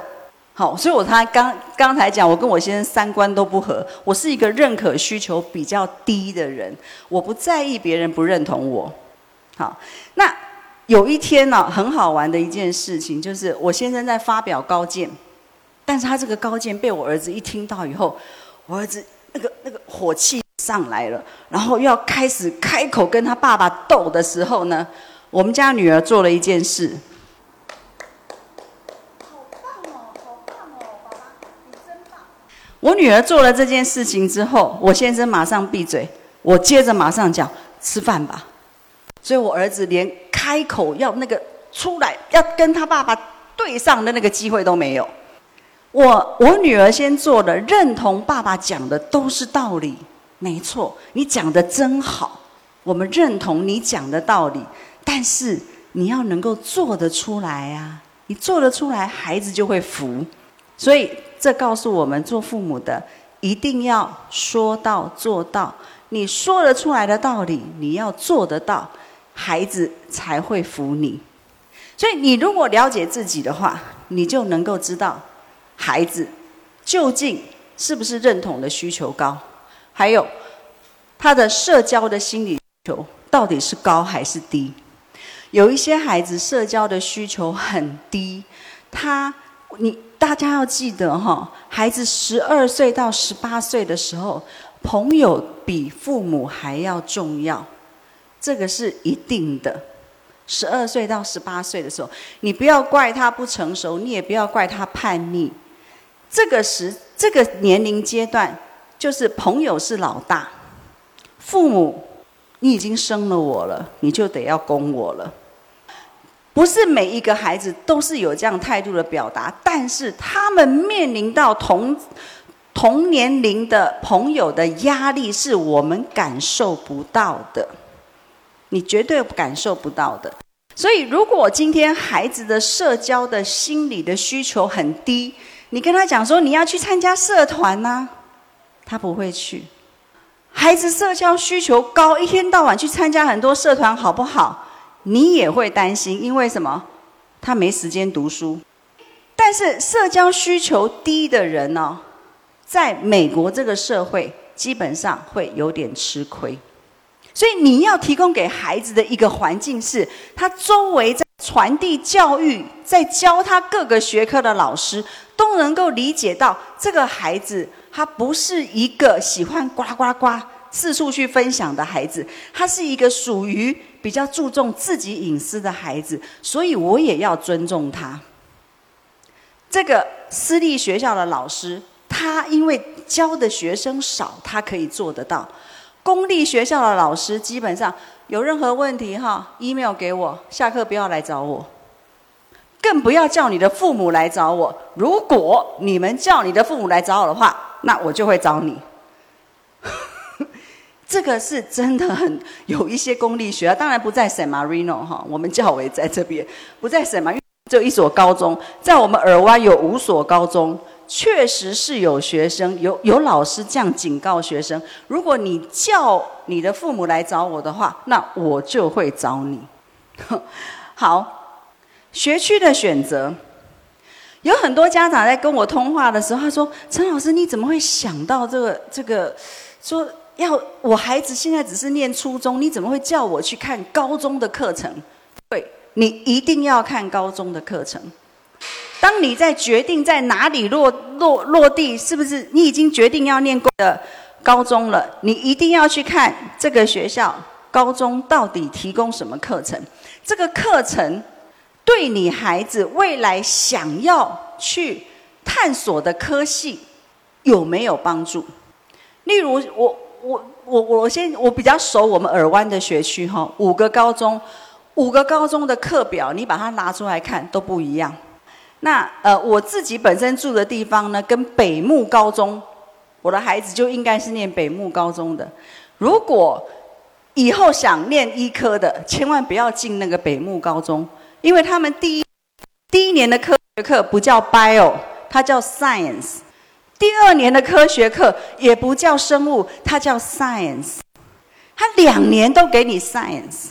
好，所以我他刚刚才讲，我跟我先生三观都不合。我是一个认可需求比较低的人，我不在意别人不认同我。好，那有一天呢，很好玩的一件事情，就是我先生在发表高见。但是他这个高见被我儿子一听到以后，我儿子那个那个火气上来了，然后要开始开口跟他爸爸斗的时候呢，我们家女儿做了一件事。好棒哦，好棒哦，爸爸，你真棒！我女儿做了这件事情之后，我先生马上闭嘴，我接着马上讲吃饭吧。所以我儿子连开口要那个出来要跟他爸爸对上的那个机会都没有。我我女儿先做的，认同爸爸讲的都是道理，没错，你讲的真好，我们认同你讲的道理，但是你要能够做得出来啊，你做得出来，孩子就会服，所以这告诉我们做父母的一定要说到做到，你说得出来的道理，你要做得到，孩子才会服你。所以你如果了解自己的话，你就能够知道。孩子究竟是不是认同的需求高？还有他的社交的心理需求到底是高还是低？有一些孩子社交的需求很低，他你大家要记得哈，孩子十二岁到十八岁的时候，朋友比父母还要重要，这个是一定的。十二岁到十八岁的时候，你不要怪他不成熟，你也不要怪他叛逆。这个时这个年龄阶段，就是朋友是老大，父母，你已经生了我了，你就得要供我了。不是每一个孩子都是有这样态度的表达，但是他们面临到同同年龄的朋友的压力，是我们感受不到的，你绝对感受不到的。所以，如果今天孩子的社交的心理的需求很低，你跟他讲说你要去参加社团呢，他不会去。孩子社交需求高，一天到晚去参加很多社团，好不好？你也会担心，因为什么？他没时间读书。但是社交需求低的人呢，在美国这个社会，基本上会有点吃亏。所以你要提供给孩子的一个环境是，他周围在。传递教育，在教他各个学科的老师，都能够理解到这个孩子，他不是一个喜欢呱呱呱四处去分享的孩子，他是一个属于比较注重自己隐私的孩子，所以我也要尊重他。这个私立学校的老师，他因为教的学生少，他可以做得到；公立学校的老师，基本上有任何问题哈，email 给我，下课不要来找我，更不要叫你的父母来找我。如果你们叫你的父母来找我的话，那我就会找你。[LAUGHS] 这个是真的很有一些公立学校，当然不在 San Marino 哈，我们教委在这边，不在 San Marino。就一所高中，在我们尔湾有五所高中，确实是有学生有有老师这样警告学生：如果你叫你的父母来找我的话，那我就会找你。[LAUGHS] 好，学区的选择，有很多家长在跟我通话的时候，他说：“陈老师，你怎么会想到这个这个？说要我孩子现在只是念初中，你怎么会叫我去看高中的课程？”对。你一定要看高中的课程。当你在决定在哪里落落落地，是不是你已经决定要念过的高中了？你一定要去看这个学校高中到底提供什么课程？这个课程对你孩子未来想要去探索的科系有没有帮助？例如，我我我我先我比较熟我们耳湾的学区哈，五个高中。五个高中的课表，你把它拿出来看都不一样。那呃，我自己本身住的地方呢，跟北木高中，我的孩子就应该是念北木高中的。如果以后想念医科的，千万不要进那个北木高中，因为他们第一第一年的科学课不叫 bio，它叫 science；第二年的科学课也不叫生物，它叫 science。他两年都给你 science。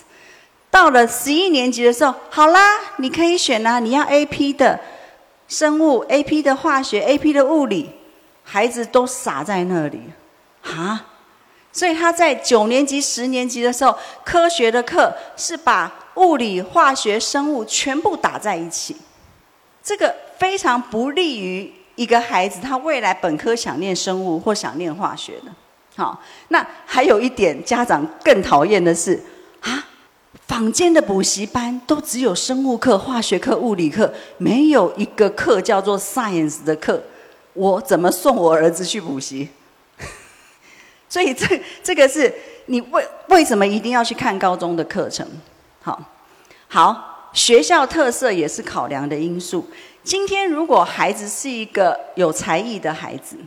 到了十一年级的时候，好啦，你可以选啊，你要 A P 的生物、A P 的化学、A P 的物理，孩子都傻在那里，啊！所以他在九年级、十年级的时候，科学的课是把物理、化学、生物全部打在一起，这个非常不利于一个孩子他未来本科想念生物或想念化学的。好，那还有一点，家长更讨厌的是啊。坊间的补习班都只有生物课、化学课、物理课，没有一个课叫做 science 的课。我怎么送我儿子去补习？[LAUGHS] 所以这这个是你为为什么一定要去看高中的课程？好，好，学校特色也是考量的因素。今天如果孩子是一个有才艺的孩子，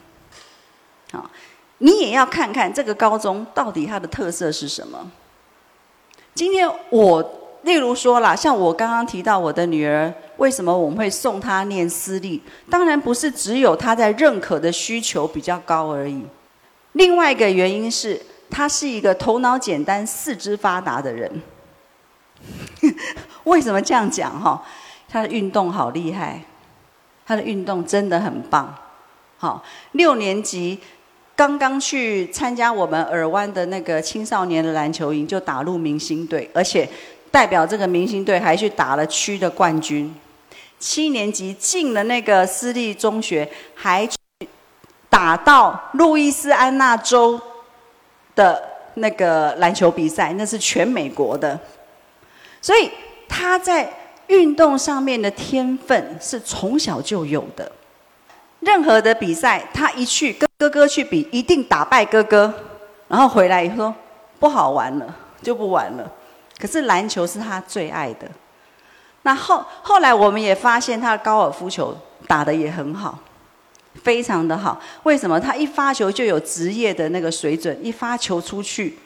好，你也要看看这个高中到底它的特色是什么。今天我例如说了，像我刚刚提到我的女儿，为什么我们会送她念私立？当然不是只有她在认可的需求比较高而已。另外一个原因是，她是一个头脑简单、四肢发达的人。[LAUGHS] 为什么这样讲？哈，他的运动好厉害，他的运动真的很棒。好，六年级。刚刚去参加我们尔湾的那个青少年的篮球营，就打入明星队，而且代表这个明星队还去打了区的冠军。七年级进了那个私立中学，还打到路易斯安那州的那个篮球比赛，那是全美国的。所以他在运动上面的天分是从小就有的。任何的比赛，他一去跟哥哥去比，一定打败哥哥，然后回来以后不好玩了，就不玩了。可是篮球是他最爱的。那后后来我们也发现，他的高尔夫球打得也很好，非常的好。为什么？他一发球就有职业的那个水准，一发球出去，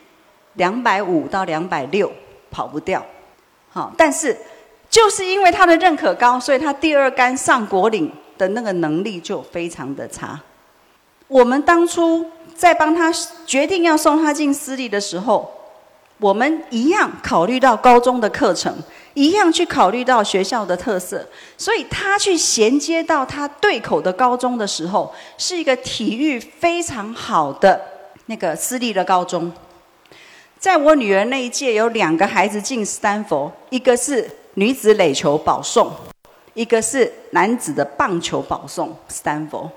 两百五到两百六跑不掉。好，但是就是因为他的认可高，所以他第二杆上国岭。的那个能力就非常的差。我们当初在帮他决定要送他进私立的时候，我们一样考虑到高中的课程，一样去考虑到学校的特色，所以他去衔接到他对口的高中的时候，是一个体育非常好的那个私立的高中。在我女儿那一届，有两个孩子进斯坦福，一个是女子垒球保送，一个是男子的棒球保送，Stanford。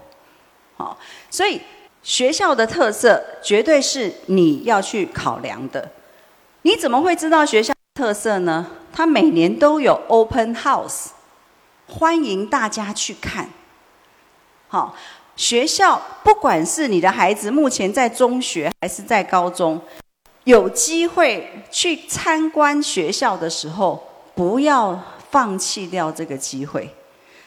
好，所以学校的特色绝对是你要去考量的。你怎么会知道学校特色呢？它每年都有 Open House，欢迎大家去看。好，学校不管是你的孩子目前在中学还是在高中，有机会去参观学校的时候，不要放弃掉这个机会。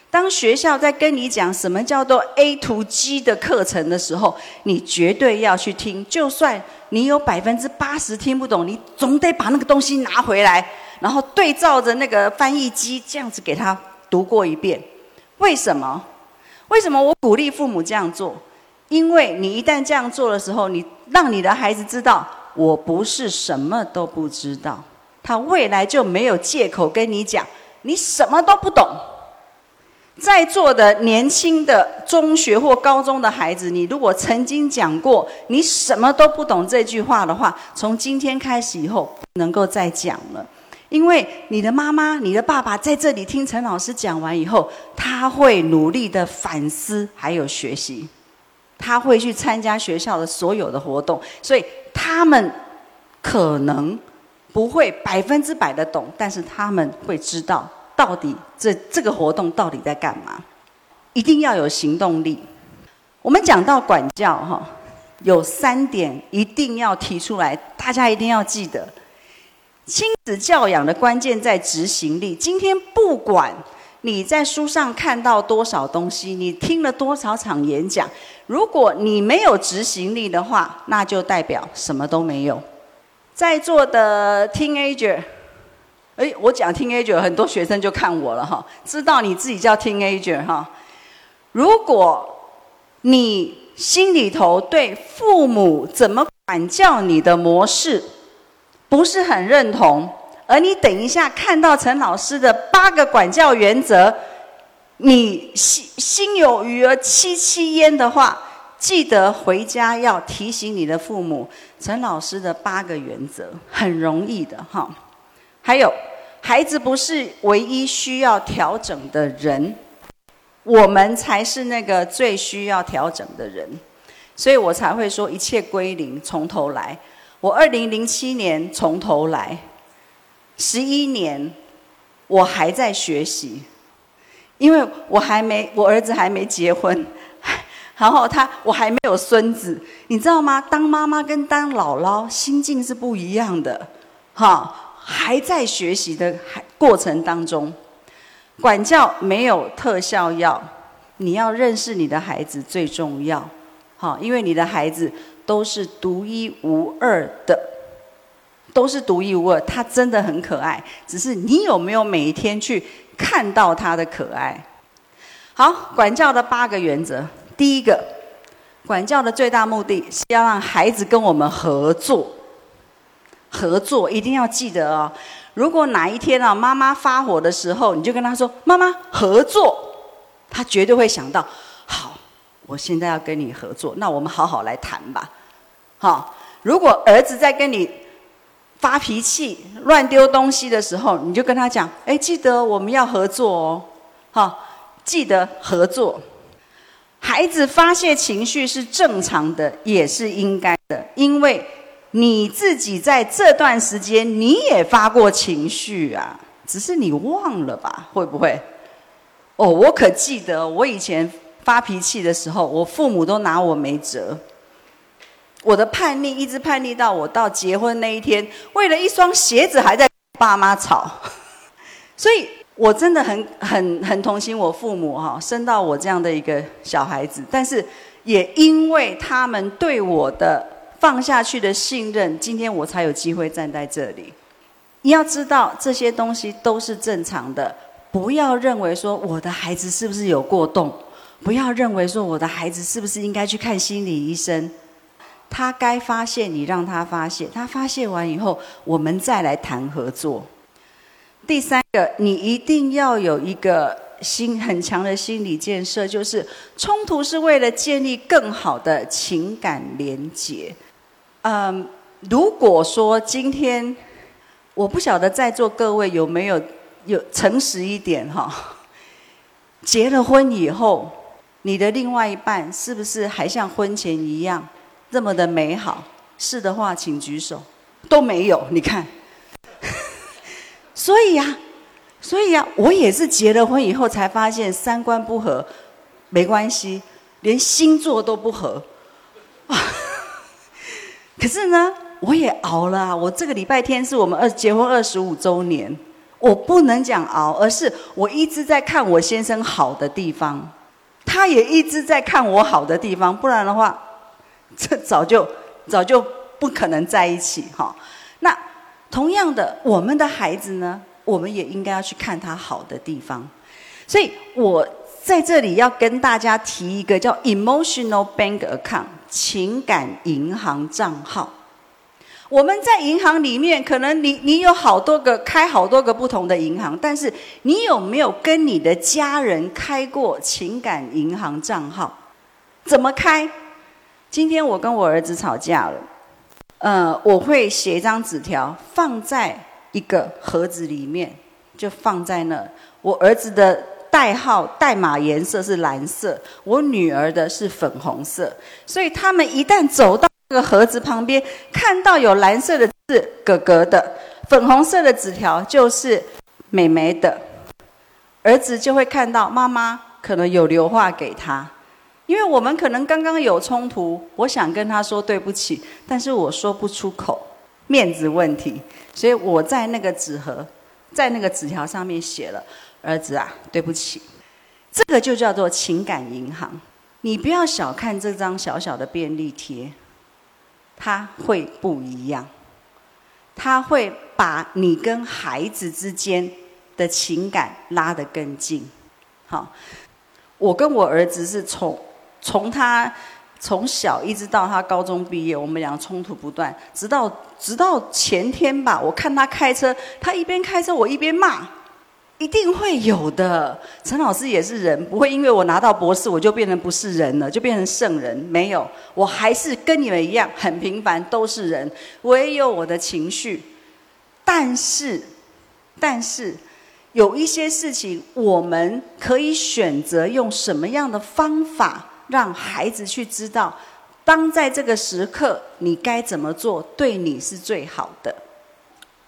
当学校在跟你讲什么叫做 A to G 的课程的时候，你绝对要去听。就算你有百分之八十听不懂，你总得把那个东西拿回来，然后对照着那个翻译机这样子给他读过一遍。为什么？为什么我鼓励父母这样做？因为你一旦这样做的时候，你让你的孩子知道我不是什么都不知道，他未来就没有借口跟你讲你什么都不懂。在座的年轻的中学或高中的孩子，你如果曾经讲过“你什么都不懂”这句话的话，从今天开始以后不能够再讲了，因为你的妈妈、你的爸爸在这里听陈老师讲完以后，他会努力的反思还有学习，他会去参加学校的所有的活动，所以他们可能不会百分之百的懂，但是他们会知道。到底这这个活动到底在干嘛？一定要有行动力。我们讲到管教哈，有三点一定要提出来，大家一定要记得。亲子教养的关键在执行力。今天不管你在书上看到多少东西，你听了多少场演讲，如果你没有执行力的话，那就代表什么都没有。在座的 teenager。哎，我讲 teenager，很多学生就看我了哈，知道你自己叫 teenager 哈。如果你心里头对父母怎么管教你的模式不是很认同，而你等一下看到陈老师的八个管教原则，你心心有余而戚戚焉的话，记得回家要提醒你的父母陈老师的八个原则，很容易的哈。还有。孩子不是唯一需要调整的人，我们才是那个最需要调整的人，所以我才会说一切归零，从头来。我二零零七年从头来，十一年，我还在学习，因为我还没，我儿子还没结婚，[LAUGHS] 然后他我还没有孙子，你知道吗？当妈妈跟当姥姥心境是不一样的，哈。还在学习的过程当中，管教没有特效药，你要认识你的孩子最重要，好，因为你的孩子都是独一无二的，都是独一无二，他真的很可爱，只是你有没有每一天去看到他的可爱？好，管教的八个原则，第一个，管教的最大目的是要让孩子跟我们合作。合作一定要记得哦。如果哪一天啊，妈妈发火的时候，你就跟他说：“妈妈，合作。”他绝对会想到：“好，我现在要跟你合作，那我们好好来谈吧。”好，如果儿子在跟你发脾气、乱丢东西的时候，你就跟他讲：“哎，记得我们要合作哦。”好，记得合作。孩子发泄情绪是正常的，也是应该的，因为。你自己在这段时间，你也发过情绪啊，只是你忘了吧？会不会？哦，我可记得，我以前发脾气的时候，我父母都拿我没辙。我的叛逆一直叛逆到我到结婚那一天，为了一双鞋子还在爸妈吵。[LAUGHS] 所以我真的很很很同情我父母哈，生到我这样的一个小孩子，但是也因为他们对我的。放下去的信任，今天我才有机会站在这里。你要知道，这些东西都是正常的。不要认为说我的孩子是不是有过动，不要认为说我的孩子是不是应该去看心理医生。他该发现，你让他发现。他发现完以后，我们再来谈合作。第三个，你一定要有一个心很强的心理建设，就是冲突是为了建立更好的情感连结。嗯，如果说今天我不晓得在座各位有没有有诚实一点哈。结了婚以后，你的另外一半是不是还像婚前一样这么的美好？是的话，请举手。都没有，你看。[LAUGHS] 所以呀，所以呀，我也是结了婚以后才发现三观不合，没关系，连星座都不合。[LAUGHS] 可是呢，我也熬了！我这个礼拜天是我们二结婚二十五周年，我不能讲熬，而是我一直在看我先生好的地方，他也一直在看我好的地方，不然的话，这早就早就不可能在一起哈。那同样的，我们的孩子呢，我们也应该要去看他好的地方。所以我在这里要跟大家提一个叫 emotional bank account 情感银行账号。我们在银行里面，可能你你有好多个开好多个不同的银行，但是你有没有跟你的家人开过情感银行账号？怎么开？今天我跟我儿子吵架了。呃，我会写一张纸条，放在一个盒子里面，就放在那。我儿子的代号代码颜色是蓝色，我女儿的是粉红色。所以他们一旦走到这个盒子旁边，看到有蓝色的字“哥哥”的，粉红色的纸条就是妹妹的，儿子就会看到妈妈可能有留话给他。因为我们可能刚刚有冲突，我想跟他说对不起，但是我说不出口，面子问题，所以我在那个纸盒，在那个纸条上面写了：“儿子啊，对不起。”这个就叫做情感银行。你不要小看这张小小的便利贴，它会不一样，它会把你跟孩子之间的情感拉得更近。好，我跟我儿子是从。从他从小一直到他高中毕业，我们俩冲突不断，直到直到前天吧，我看他开车，他一边开车我一边骂，一定会有的。陈老师也是人，不会因为我拿到博士我就变成不是人了，就变成圣人，没有，我还是跟你们一样很平凡，都是人，我也有我的情绪，但是，但是有一些事情，我们可以选择用什么样的方法。让孩子去知道，当在这个时刻，你该怎么做，对你是最好的。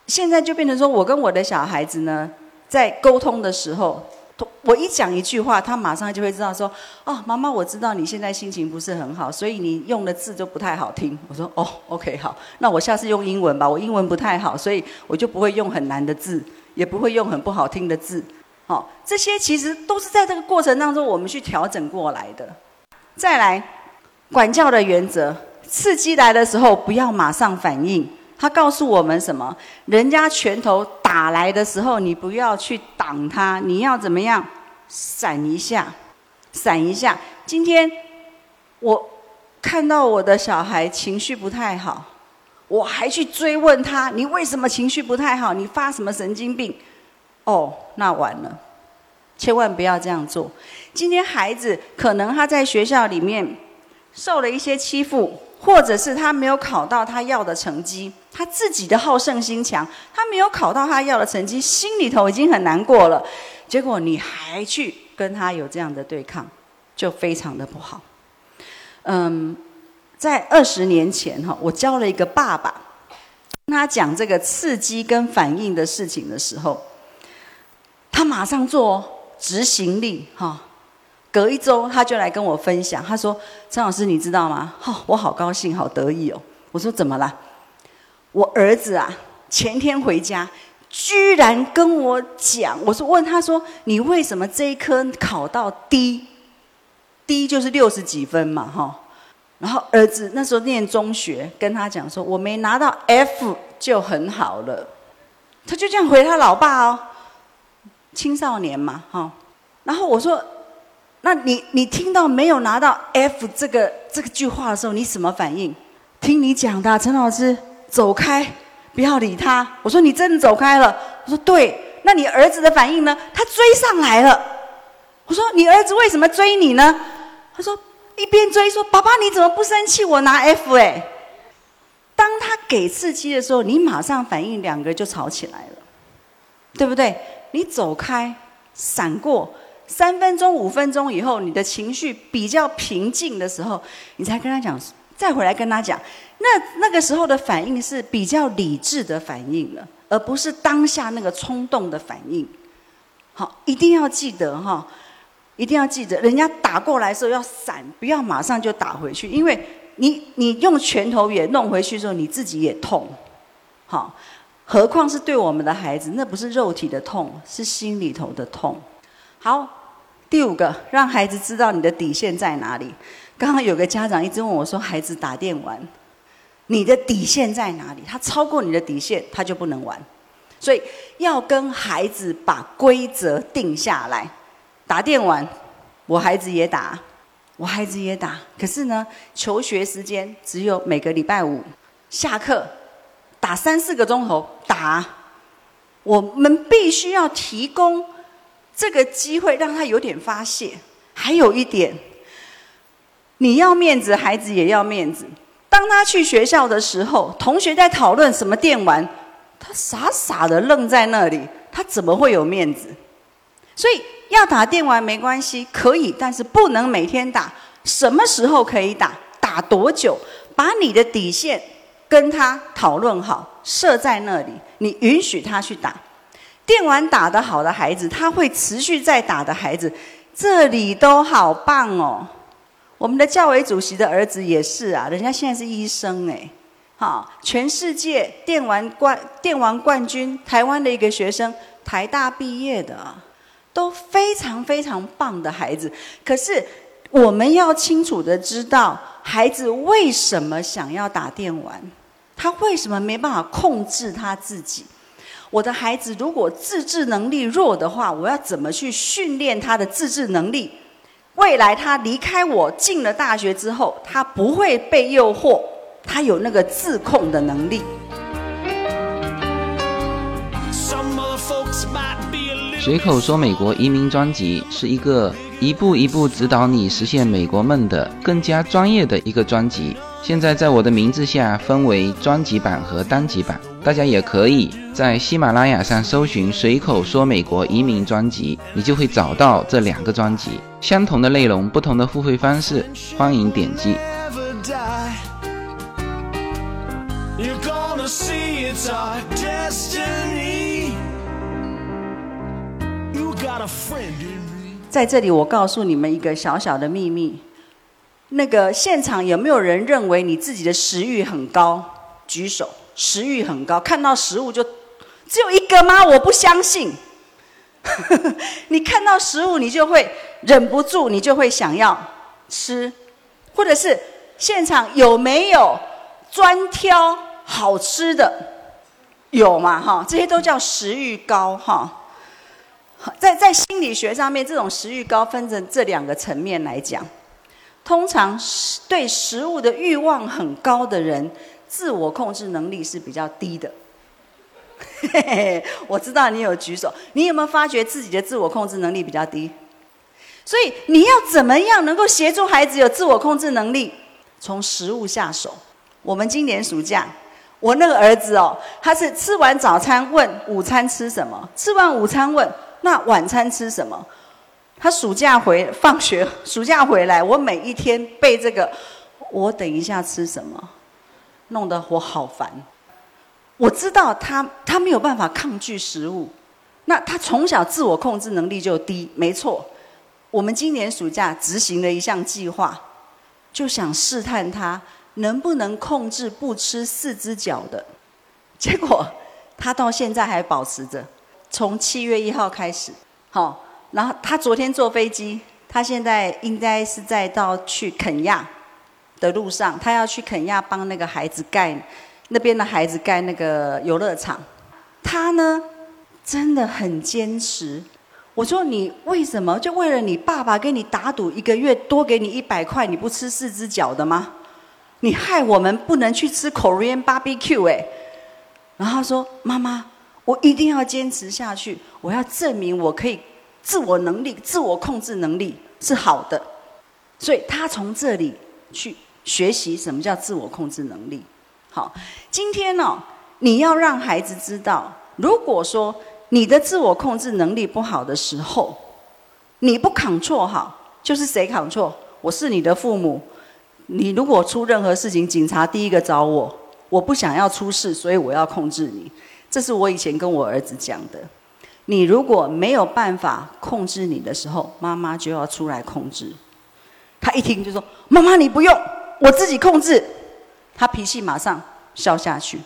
现在就变成说，我跟我的小孩子呢，在沟通的时候，我一讲一句话，他马上就会知道说：“哦，妈妈，我知道你现在心情不是很好，所以你用的字就不太好听。”我说：“哦，OK，好，那我下次用英文吧。我英文不太好，所以我就不会用很难的字，也不会用很不好听的字。好，这些其实都是在这个过程当中，我们去调整过来的。”再来，管教的原则，刺激来的时候不要马上反应。他告诉我们什么？人家拳头打来的时候，你不要去挡他，你要怎么样？闪一下，闪一下。今天我看到我的小孩情绪不太好，我还去追问他：你为什么情绪不太好？你发什么神经病？哦，那完了。千万不要这样做。今天孩子可能他在学校里面受了一些欺负，或者是他没有考到他要的成绩，他自己的好胜心强，他没有考到他要的成绩，心里头已经很难过了。结果你还去跟他有这样的对抗，就非常的不好。嗯，在二十年前哈，我教了一个爸爸，跟他讲这个刺激跟反应的事情的时候，他马上做。执行力哈，隔一周他就来跟我分享，他说：“张老师，你知道吗？哈，我好高兴，好得意哦。”我说：“怎么了？”我儿子啊，前天回家，居然跟我讲，我说问他说：“你为什么这一科考到低？低就是六十几分嘛，哈。”然后儿子那时候念中学，跟他讲说：“我没拿到 F 就很好了。”他就这样回他老爸哦。青少年嘛，哈，然后我说，那你你听到没有拿到 F 这个这个句话的时候，你什么反应？听你讲的，陈老师，走开，不要理他。我说你真的走开了。我说对，那你儿子的反应呢？他追上来了。我说你儿子为什么追你呢？他说一边追说，爸爸你怎么不生气？我拿 F 哎。当他给刺激的时候，你马上反应，两个就吵起来了，对不对？你走开，闪过三分钟、五分钟以后，你的情绪比较平静的时候，你才跟他讲，再回来跟他讲。那那个时候的反应是比较理智的反应了，而不是当下那个冲动的反应。好，一定要记得哈，一定要记得，人家打过来时候要闪，不要马上就打回去，因为你你用拳头也弄回去的时候，你自己也痛。好，何况是对我们的孩子，那不是肉体的痛，是心里头的痛。好，第五个，让孩子知道你的底线在哪里。刚刚有个家长一直问我说，孩子打电玩。你的底线在哪里？他超过你的底线，他就不能玩。所以要跟孩子把规则定下来。打电玩，我孩子也打，我孩子也打。可是呢，求学时间只有每个礼拜五下课打三四个钟头打。我们必须要提供这个机会，让他有点发泄。还有一点，你要面子，孩子也要面子。当他去学校的时候，同学在讨论什么电玩，他傻傻的愣在那里，他怎么会有面子？所以要打电玩没关系，可以，但是不能每天打。什么时候可以打？打多久？把你的底线跟他讨论好，设在那里，你允许他去打。电玩打得好的孩子，他会持续在打的孩子，这里都好棒哦。我们的教委主席的儿子也是啊，人家现在是医生哎，好，全世界电玩冠电玩冠军，台湾的一个学生，台大毕业的，都非常非常棒的孩子。可是我们要清楚的知道，孩子为什么想要打电玩，他为什么没办法控制他自己？我的孩子如果自制能力弱的话，我要怎么去训练他的自制能力？未来他离开我进了大学之后，他不会被诱惑，他有那个自控的能力。随口说美国移民专辑是一个一步一步指导你实现美国梦的更加专业的一个专辑。现在在我的名字下分为专辑版和单集版，大家也可以在喜马拉雅上搜寻“随口说美国移民专辑”，你就会找到这两个专辑。相同的内容，不同的付费方式，欢迎点击。在这里，我告诉你们一个小小的秘密。那个现场有没有人认为你自己的食欲很高？举手，食欲很高，看到食物就只有一个吗？我不相信。[LAUGHS] 你看到食物，你就会忍不住，你就会想要吃，或者是现场有没有专挑好吃的？有嘛？哈，这些都叫食欲高哈。在在心理学上面，这种食欲高分成这两个层面来讲。通常对食物的欲望很高的人，自我控制能力是比较低的。嘿嘿嘿我知道你有举手，你有没有发觉自己的自我控制能力比较低？所以你要怎么样能够协助孩子有自我控制能力？从食物下手。我们今年暑假，我那个儿子哦，他是吃完早餐问午餐吃什么，吃完午餐问那晚餐吃什么。他暑假回放学，暑假回来，我每一天背这个，我等一下吃什么，弄得我好烦。我知道他他没有办法抗拒食物，那他从小自我控制能力就低，没错。我们今年暑假执行了一项计划，就想试探他能不能控制不吃四只脚的，结果他到现在还保持着，从七月一号开始，好。然后他昨天坐飞机，他现在应该是在到去肯亚的路上，他要去肯亚帮那个孩子盖那边的孩子盖那个游乐场。他呢真的很坚持。我说你为什么就为了你爸爸跟你打赌一个月多给你一百块，你不吃四只脚的吗？你害我们不能去吃 Korean barbecue 哎。然后他说妈妈，我一定要坚持下去，我要证明我可以。自我能力、自我控制能力是好的，所以他从这里去学习什么叫自我控制能力。好，今天呢，你要让孩子知道，如果说你的自我控制能力不好的时候，你不扛错好，就是谁扛错？我是你的父母，你如果出任何事情，警察第一个找我。我不想要出事，所以我要控制你。这是我以前跟我儿子讲的。你如果没有办法控制你的时候，妈妈就要出来控制。他一听就说：“妈妈，你不用，我自己控制。”他脾气马上消下去。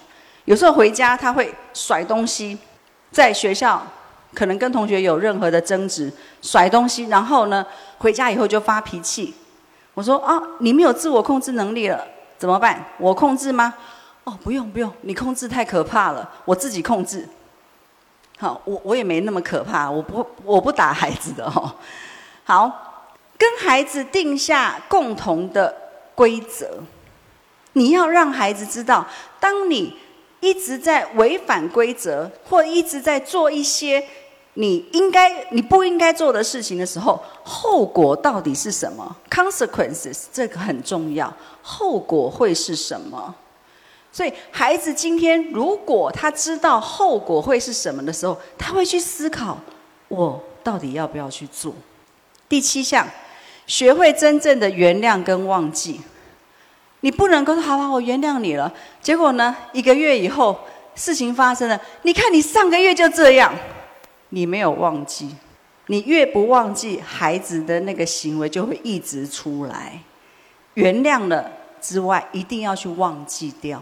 有时候回家他会甩东西，在学校可能跟同学有任何的争执，甩东西，然后呢回家以后就发脾气。我说：“啊，你没有自我控制能力了，怎么办？我控制吗？”哦，不用不用，你控制太可怕了，我自己控制。好，我我也没那么可怕，我不我不打孩子的哦。好，跟孩子定下共同的规则，你要让孩子知道，当你一直在违反规则，或一直在做一些你应该你不应该做的事情的时候，后果到底是什么？Consequences 这个很重要，后果会是什么？所以，孩子今天如果他知道后果会是什么的时候，他会去思考：我到底要不要去做？第七项，学会真正的原谅跟忘记。你不能够说“好吧，我原谅你了”，结果呢，一个月以后事情发生了，你看你上个月就这样，你没有忘记。你越不忘记，孩子的那个行为就会一直出来。原谅了之外，一定要去忘记掉。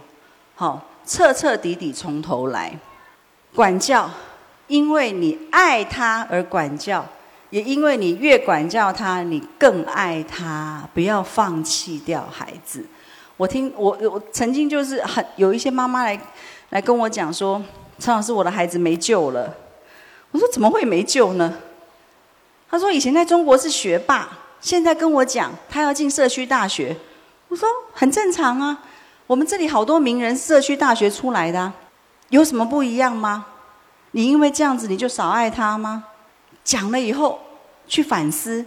好，彻彻底底从头来，管教，因为你爱他而管教，也因为你越管教他，你更爱他。不要放弃掉孩子。我听我我曾经就是很有一些妈妈来来跟我讲说，陈老师，我的孩子没救了。我说怎么会没救呢？他说以前在中国是学霸，现在跟我讲他要进社区大学。我说很正常啊。我们这里好多名人社区大学出来的，有什么不一样吗？你因为这样子你就少爱他吗？讲了以后去反思，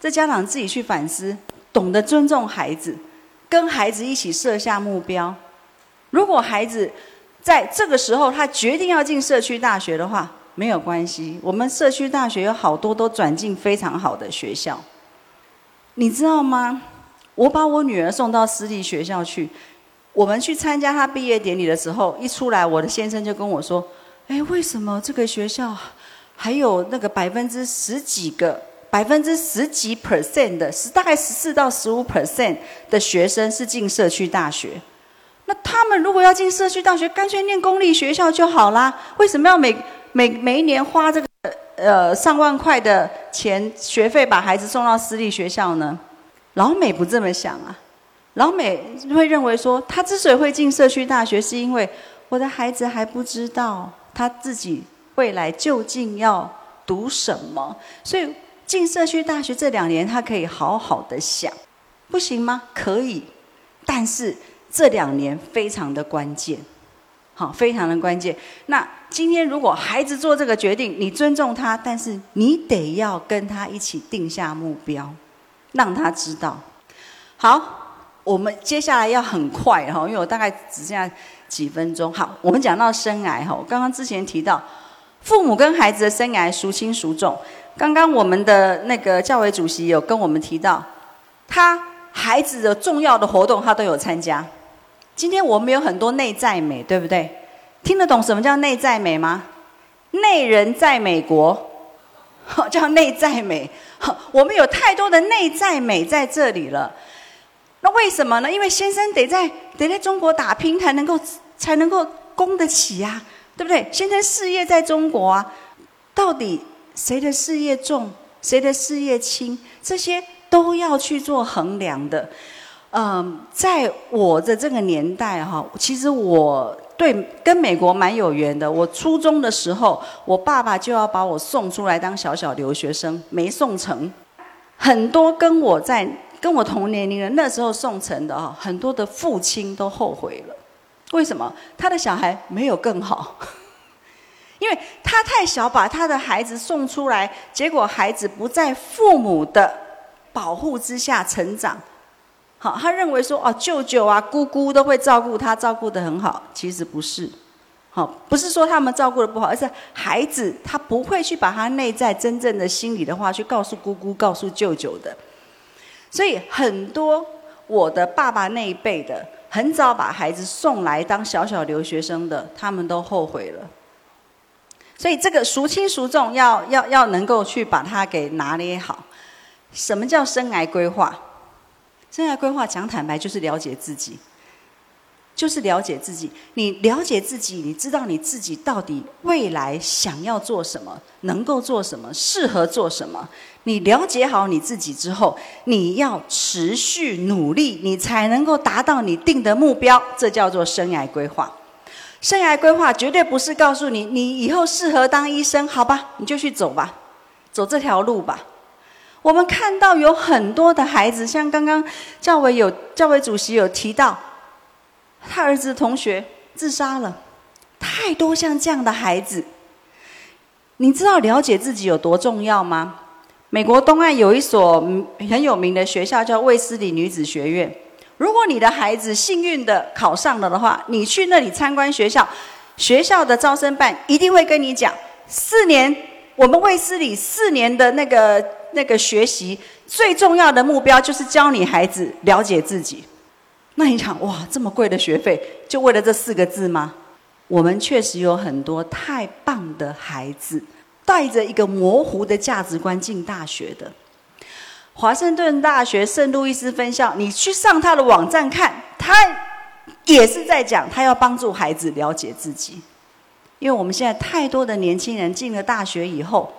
这家长自己去反思，懂得尊重孩子，跟孩子一起设下目标。如果孩子在这个时候他决定要进社区大学的话，没有关系，我们社区大学有好多都转进非常好的学校。你知道吗？我把我女儿送到私立学校去。我们去参加她毕业典礼的时候，一出来，我的先生就跟我说：“哎，为什么这个学校还有那个百分之十几个、百分之十几 percent 的，是大概十四到十五 percent 的学生是进社区大学？那他们如果要进社区大学，干脆念公立学校就好啦。为什么要每每每一年花这个呃上万块的钱学费把孩子送到私立学校呢？老美不这么想啊。”老美会认为说，他之所以会进社区大学，是因为我的孩子还不知道他自己未来究竟要读什么，所以进社区大学这两年，他可以好好的想，不行吗？可以，但是这两年非常的关键，好，非常的关键。那今天如果孩子做这个决定，你尊重他，但是你得要跟他一起定下目标，让他知道，好。我们接下来要很快哈，因为我大概只剩下几分钟。好，我们讲到生癌哈，刚刚之前提到父母跟孩子的生癌孰轻孰重。刚刚我们的那个教委主席有跟我们提到，他孩子的重要的活动他都有参加。今天我们有很多内在美，对不对？听得懂什么叫内在美吗？内人在美国，[LAUGHS] 叫内在美。[LAUGHS] 我们有太多的内在美在这里了。那为什么呢？因为先生得在得在中国打拼，才能够才能够供得起呀，对不对？现在事业在中国啊，到底谁的事业重，谁的事业轻，这些都要去做衡量的。嗯，在我的这个年代哈，其实我对跟美国蛮有缘的。我初中的时候，我爸爸就要把我送出来当小小留学生，没送成，很多跟我在。跟我同年龄的那时候送成的啊，很多的父亲都后悔了。为什么？他的小孩没有更好，[LAUGHS] 因为他太小，把他的孩子送出来，结果孩子不在父母的保护之下成长。好，他认为说哦，舅舅啊、姑姑都会照顾他，照顾的很好。其实不是，好，不是说他们照顾的不好，而是孩子他不会去把他内在真正的心里的话去告诉姑姑、告诉舅舅的。所以很多我的爸爸那一辈的，很早把孩子送来当小小留学生的，他们都后悔了。所以这个孰轻孰重，要要要能够去把它给拿捏好。什么叫生涯规划？生涯规划讲坦白就是了解自己。就是了解自己，你了解自己，你知道你自己到底未来想要做什么，能够做什么，适合做什么。你了解好你自己之后，你要持续努力，你才能够达到你定的目标。这叫做生涯规划。生涯规划绝对不是告诉你，你以后适合当医生，好吧，你就去走吧，走这条路吧。我们看到有很多的孩子，像刚刚教委有教委主席有提到。他儿子同学自杀了，太多像这样的孩子。你知道了解自己有多重要吗？美国东岸有一所很有名的学校叫卫斯理女子学院。如果你的孩子幸运的考上了的话，你去那里参观学校，学校的招生办一定会跟你讲：四年我们卫斯理四年的那个那个学习最重要的目标就是教你孩子了解自己。那你想，哇，这么贵的学费，就为了这四个字吗？我们确实有很多太棒的孩子，带着一个模糊的价值观进大学的。华盛顿大学圣路易斯分校，你去上他的网站看，他也是在讲，他要帮助孩子了解自己。因为我们现在太多的年轻人进了大学以后，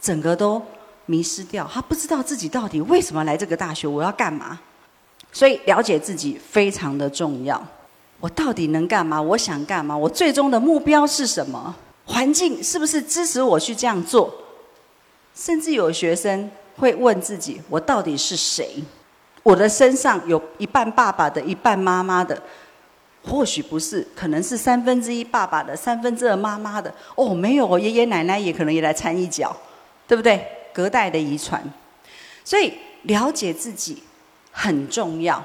整个都迷失掉，他不知道自己到底为什么来这个大学，我要干嘛。所以了解自己非常的重要。我到底能干嘛？我想干嘛？我最终的目标是什么？环境是不是支持我去这样做？甚至有学生会问自己：我到底是谁？我的身上有一半爸爸的，一半妈妈的。或许不是，可能是三分之一爸爸的，三分之二妈妈的。哦，没有，爷爷奶奶也可能也来掺一脚，对不对？隔代的遗传。所以了解自己。很重要，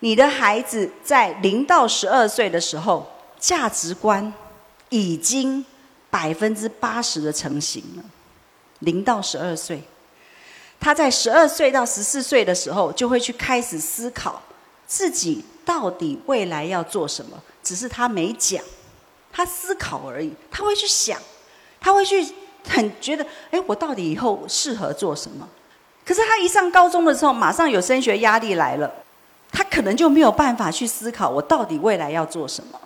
你的孩子在零到十二岁的时候，价值观已经百分之八十的成型了。零到十二岁，他在十二岁到十四岁的时候，就会去开始思考自己到底未来要做什么。只是他没讲，他思考而已。他会去想，他会去很觉得，哎，我到底以后适合做什么？可是他一上高中的时候，马上有升学压力来了，他可能就没有办法去思考我到底未来要做什么，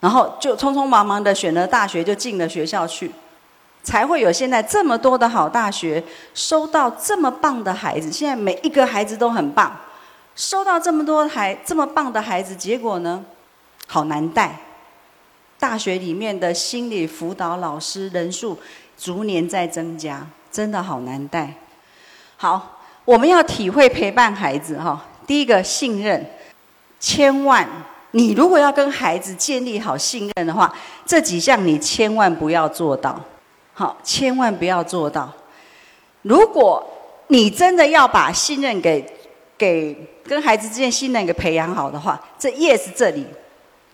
然后就匆匆忙忙的选了大学，就进了学校去，才会有现在这么多的好大学，收到这么棒的孩子。现在每一个孩子都很棒，收到这么多孩这么棒的孩子，结果呢，好难带。大学里面的心理辅导老师人数逐年在增加，真的好难带。好，我们要体会陪伴孩子哈。第一个信任，千万你如果要跟孩子建立好信任的话，这几项你千万不要做到。好，千万不要做到。如果你真的要把信任给给跟孩子之间信任给培养好的话，这 yes 这里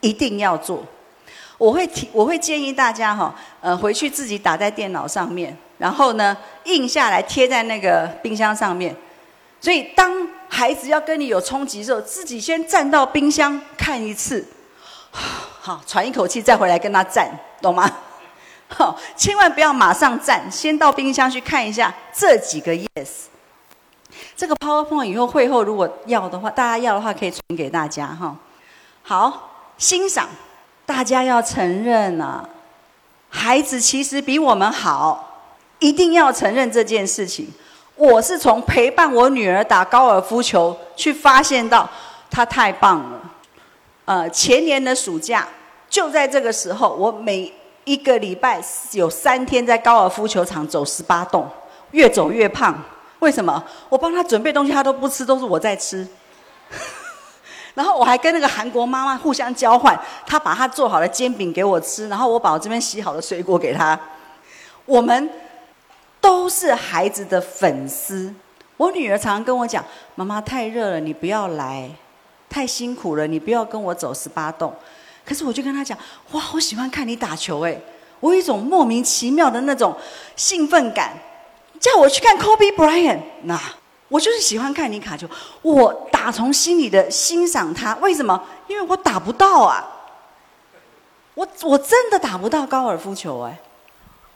一定要做。我会提，我会建议大家哈，呃，回去自己打在电脑上面。然后呢，印下来贴在那个冰箱上面。所以当孩子要跟你有冲击的时候，自己先站到冰箱看一次，[SIGHS] 好，喘一口气再回来跟他站，懂吗？[LAUGHS] 好，千万不要马上站，先到冰箱去看一下这几个 yes。这个 PowerPoint 以后会后如果要的话，大家要的话可以传给大家哈。好，欣赏，大家要承认啊，孩子其实比我们好。一定要承认这件事情。我是从陪伴我女儿打高尔夫球去发现到她太棒了。呃，前年的暑假就在这个时候，我每一个礼拜有三天在高尔夫球场走十八洞，越走越胖。为什么？我帮她准备东西，她都不吃，都是我在吃。[LAUGHS] 然后我还跟那个韩国妈妈互相交换，她把她做好的煎饼给我吃，然后我把我这边洗好的水果给她。我们。都是孩子的粉丝。我女儿常常跟我讲：“妈妈太热了，你不要来；太辛苦了，你不要跟我走十八洞。”可是我就跟她讲，哇，我喜欢看你打球哎，我有一种莫名其妙的那种兴奋感。叫我去看 Kobe Bryant，那我就是喜欢看你卡球，我打从心里的欣赏他。为什么？因为我打不到啊，我我真的打不到高尔夫球哎。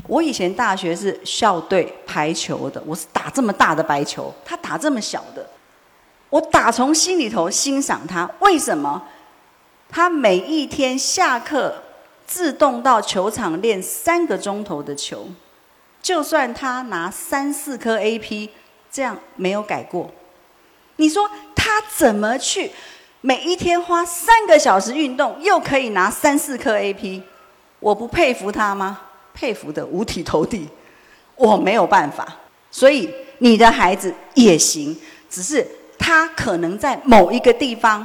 我以前大学是校队排球的，我是打这么大的白球，他打这么小的，我打从心里头欣赏他。为什么？他每一天下课自动到球场练三个钟头的球。就算他拿三四颗 AP，这样没有改过，你说他怎么去每一天花三个小时运动，又可以拿三四颗 AP？我不佩服他吗？佩服的五体投地。我没有办法，所以你的孩子也行，只是他可能在某一个地方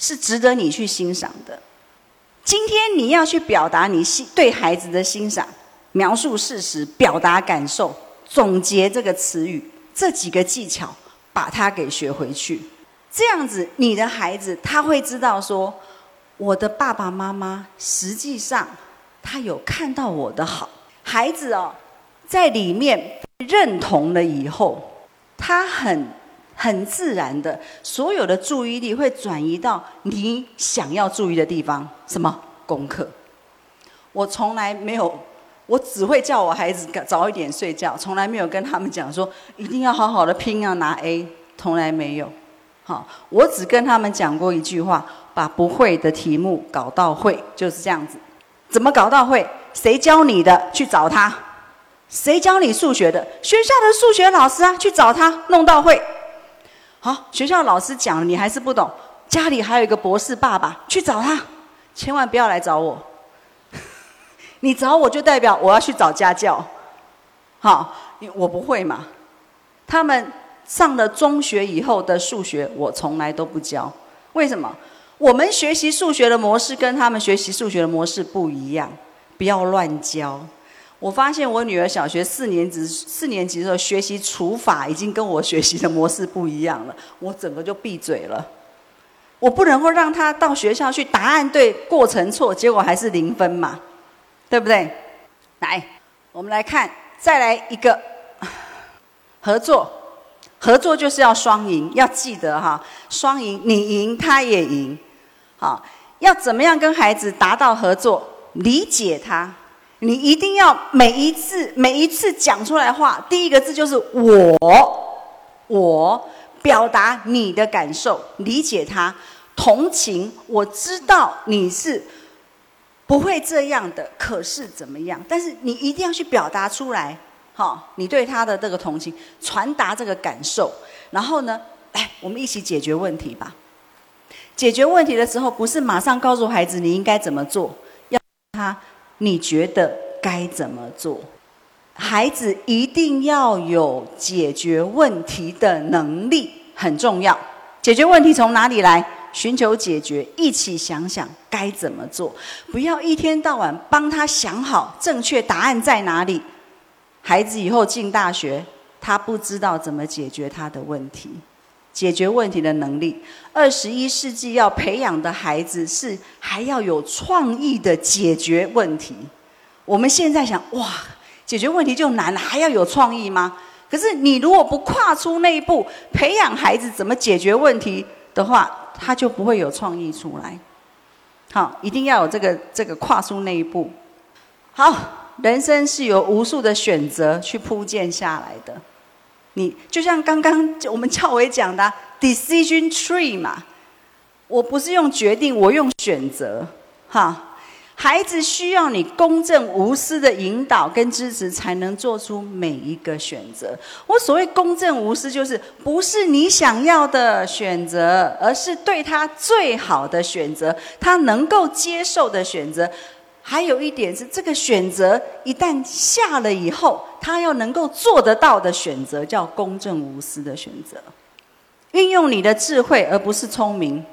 是值得你去欣赏的。今天你要去表达你欣对孩子的欣赏。描述事实、表达感受、总结这个词语，这几个技巧，把它给学回去。这样子，你的孩子他会知道说，我的爸爸妈妈实际上他有看到我的好。孩子哦，在里面认同了以后，他很很自然的，所有的注意力会转移到你想要注意的地方。什么功课？我从来没有。我只会叫我孩子早一点睡觉，从来没有跟他们讲说一定要好好的拼要拿 A，从来没有。好，我只跟他们讲过一句话：把不会的题目搞到会，就是这样子。怎么搞到会？谁教你的？去找他。谁教你数学的？学校的数学老师啊，去找他弄到会。好，学校老师讲了你还是不懂，家里还有一个博士爸爸，去找他，千万不要来找我。[LAUGHS] 你找我就代表我要去找家教，好，我不会嘛。他们上了中学以后的数学，我从来都不教。为什么？我们学习数学的模式跟他们学习数学的模式不一样，不要乱教。我发现我女儿小学四年级四年级的时候学习除法，已经跟我学习的模式不一样了，我整个就闭嘴了。我不能够让她到学校去，答案对，过程错，结果还是零分嘛。对不对？来，我们来看，再来一个合作。合作就是要双赢，要记得哈，双赢，你赢，他也赢。好，要怎么样跟孩子达到合作？理解他，你一定要每一次每一次讲出来话，第一个字就是我，我表达你的感受，理解他，同情，我知道你是。不会这样的，可是怎么样？但是你一定要去表达出来，哈，你对他的这个同情，传达这个感受，然后呢，来，我们一起解决问题吧。解决问题的时候，不是马上告诉孩子你应该怎么做，要他你觉得该怎么做？孩子一定要有解决问题的能力，很重要。解决问题从哪里来？寻求解决，一起想想该怎么做。不要一天到晚帮他想好正确答案在哪里。孩子以后进大学，他不知道怎么解决他的问题，解决问题的能力。二十一世纪要培养的孩子是还要有创意的解决问题。我们现在想，哇，解决问题就难了，还要有创意吗？可是你如果不跨出那一步，培养孩子怎么解决问题的话，他就不会有创意出来。好，一定要有这个这个跨出那一步。好，人生是由无数的选择去铺建下来的。你就像刚刚我们教委讲的 [LAUGHS] decision tree 嘛，我不是用决定，我用选择。哈。孩子需要你公正无私的引导跟支持，才能做出每一个选择。我所谓公正无私，就是不是你想要的选择，而是对他最好的选择，他能够接受的选择。还有一点是，这个选择一旦下了以后，他要能够做得到的选择，叫公正无私的选择。运用你的智慧，而不是聪明。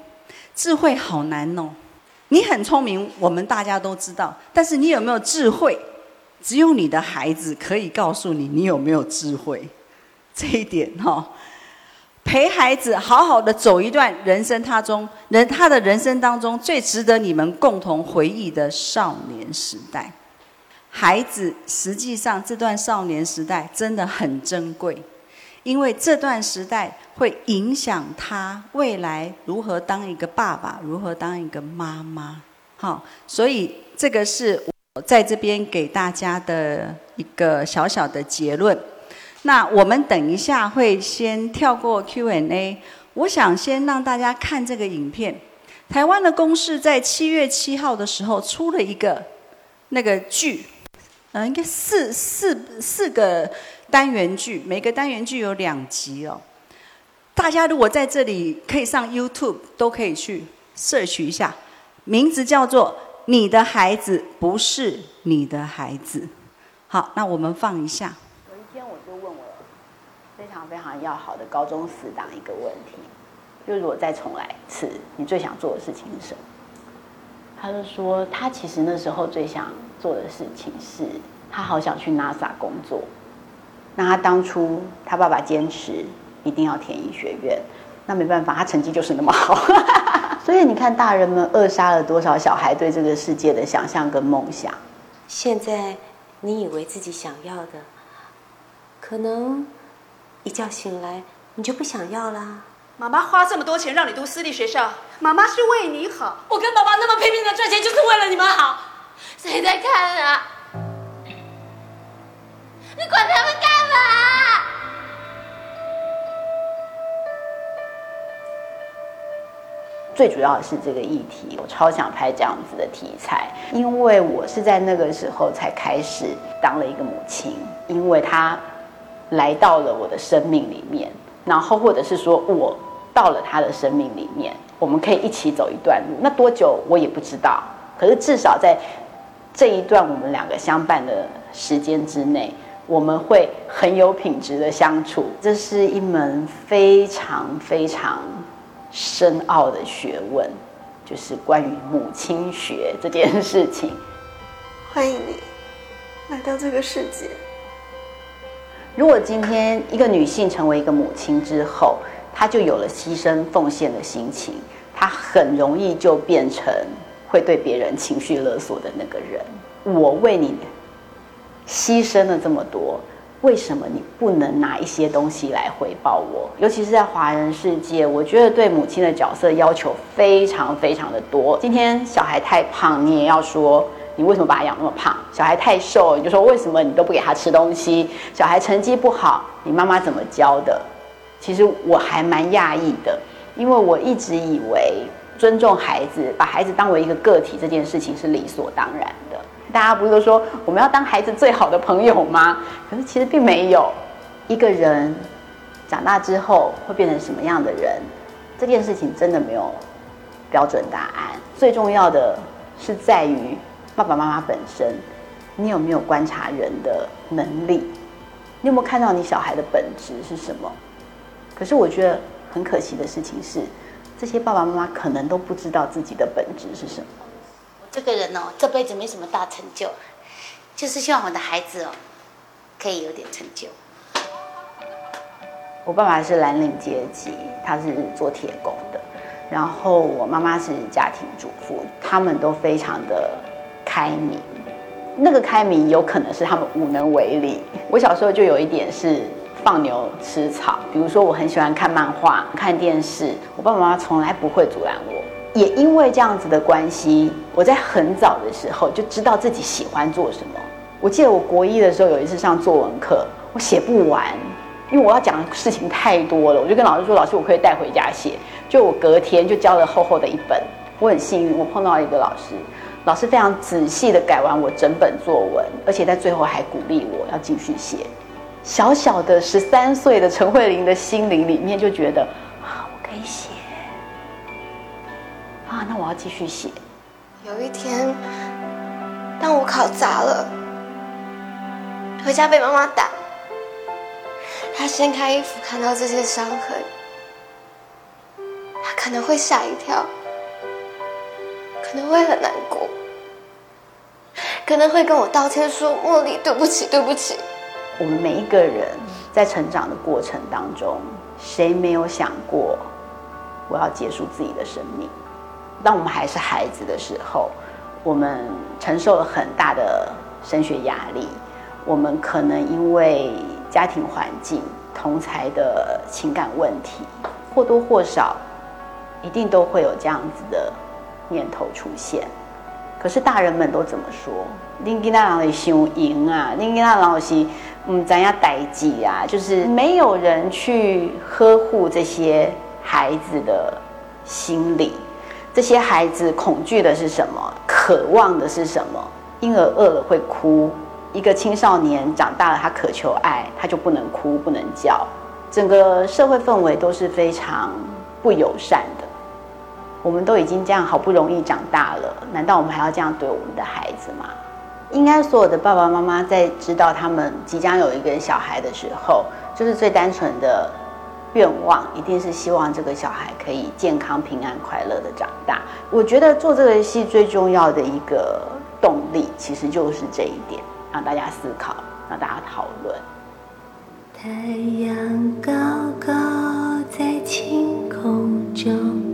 智慧好难哦。你很聪明，我们大家都知道。但是你有没有智慧？只有你的孩子可以告诉你，你有没有智慧。这一点哈，陪孩子好好的走一段人生，他中人他的人生当中最值得你们共同回忆的少年时代。孩子实际上这段少年时代真的很珍贵，因为这段时代会影响他未来如何当一个爸爸，如何当一个妈妈。好，所以这个是我在这边给大家的一个小小的结论。那我们等一下会先跳过 Q&A，我想先让大家看这个影片。台湾的公视在七月七号的时候出了一个那个剧。嗯，应该四四四个单元剧，每个单元剧有两集哦。大家如果在这里可以上 YouTube，都可以去 search 一下，名字叫做《你的孩子不是你的孩子》。好，那我们放一下。非常要好的高中死党一个问题，就如果再重来一次，你最想做的事情是什么？他就说，他其实那时候最想。做的事情是他好想去 NASA 工作，那他当初他爸爸坚持一定要填医学院，那没办法，他成绩就是那么好，[LAUGHS] 所以你看大人们扼杀了多少小孩对这个世界的想象跟梦想。现在你以为自己想要的，可能一觉醒来你就不想要啦。妈妈花这么多钱让你读私立学校，妈妈是为你好。我跟爸爸那么拼命的赚钱，就是为了你们好。谁在看啊？你管他们干嘛？最主要的是这个议题，我超想拍这样子的题材，因为我是在那个时候才开始当了一个母亲，因为他来到了我的生命里面，然后或者是说我到了他的生命里面，我们可以一起走一段路，那多久我也不知道，可是至少在。这一段我们两个相伴的时间之内，我们会很有品质的相处。这是一门非常非常深奥的学问，就是关于母亲学这件事情。欢迎你来到这个世界。如果今天一个女性成为一个母亲之后，她就有了牺牲奉献的心情，她很容易就变成。会对别人情绪勒索的那个人，我为你牺牲了这么多，为什么你不能拿一些东西来回报我？尤其是在华人世界，我觉得对母亲的角色要求非常非常的多。今天小孩太胖，你也要说你为什么把他养那么胖；小孩太瘦，你就说为什么你都不给他吃东西；小孩成绩不好，你妈妈怎么教的？其实我还蛮讶异的，因为我一直以为。尊重孩子，把孩子当为一个个体，这件事情是理所当然的。大家不是都说我们要当孩子最好的朋友吗？可是其实并没有。一个人长大之后会变成什么样的人，这件事情真的没有标准答案。最重要的是在于爸爸妈妈本身，你有没有观察人的能力？你有没有看到你小孩的本质是什么？可是我觉得很可惜的事情是。这些爸爸妈妈可能都不知道自己的本质是什么。我这个人哦，这辈子没什么大成就，就是希望我的孩子哦，可以有点成就。我爸爸是蓝领阶级，他是做铁工的，然后我妈妈是家庭主妇，他们都非常的开明。那个开明有可能是他们无能为力。我小时候就有一点是。放牛吃草，比如说我很喜欢看漫画、看电视，我爸爸妈妈从来不会阻拦我。也因为这样子的关系，我在很早的时候就知道自己喜欢做什么。我记得我国一的时候有一次上作文课，我写不完，因为我要讲的事情太多了，我就跟老师说：“老师，我可以带回家写。”就我隔天就交了厚厚的一本。我很幸运，我碰到一个老师，老师非常仔细的改完我整本作文，而且在最后还鼓励我要继续写。小小的十三岁的陈慧琳的心灵里面就觉得啊，我可以写啊，那我要继续写。有一天，当我考砸了，回家被妈妈打，她掀开衣服看到这些伤痕，她可能会吓一跳，可能会很难过，可能会跟我道歉说：“茉莉，对不起，对不起。”我们每一个人。在成长的过程当中，谁没有想过我要结束自己的生命？当我们还是孩子的时候，我们承受了很大的升学压力，我们可能因为家庭环境、同才的情感问题，或多或少一定都会有这样子的念头出现。可是大人们都怎么说？恁囡仔人是想赢啊，恁囡仔人是嗯怎样代际啊？就是没有人去呵护这些孩子的心理。这些孩子恐惧的是什么？渴望的是什么？婴儿饿了会哭，一个青少年长大了，他渴求爱，他就不能哭，不能叫。整个社会氛围都是非常不友善。我们都已经这样好不容易长大了，难道我们还要这样对我们的孩子吗？应该所有的爸爸妈妈在知道他们即将有一个小孩的时候，就是最单纯的愿望，一定是希望这个小孩可以健康、平安、快乐的长大。我觉得做这个戏最重要的一个动力，其实就是这一点，让大家思考，让大家讨论。太阳高高在晴空中。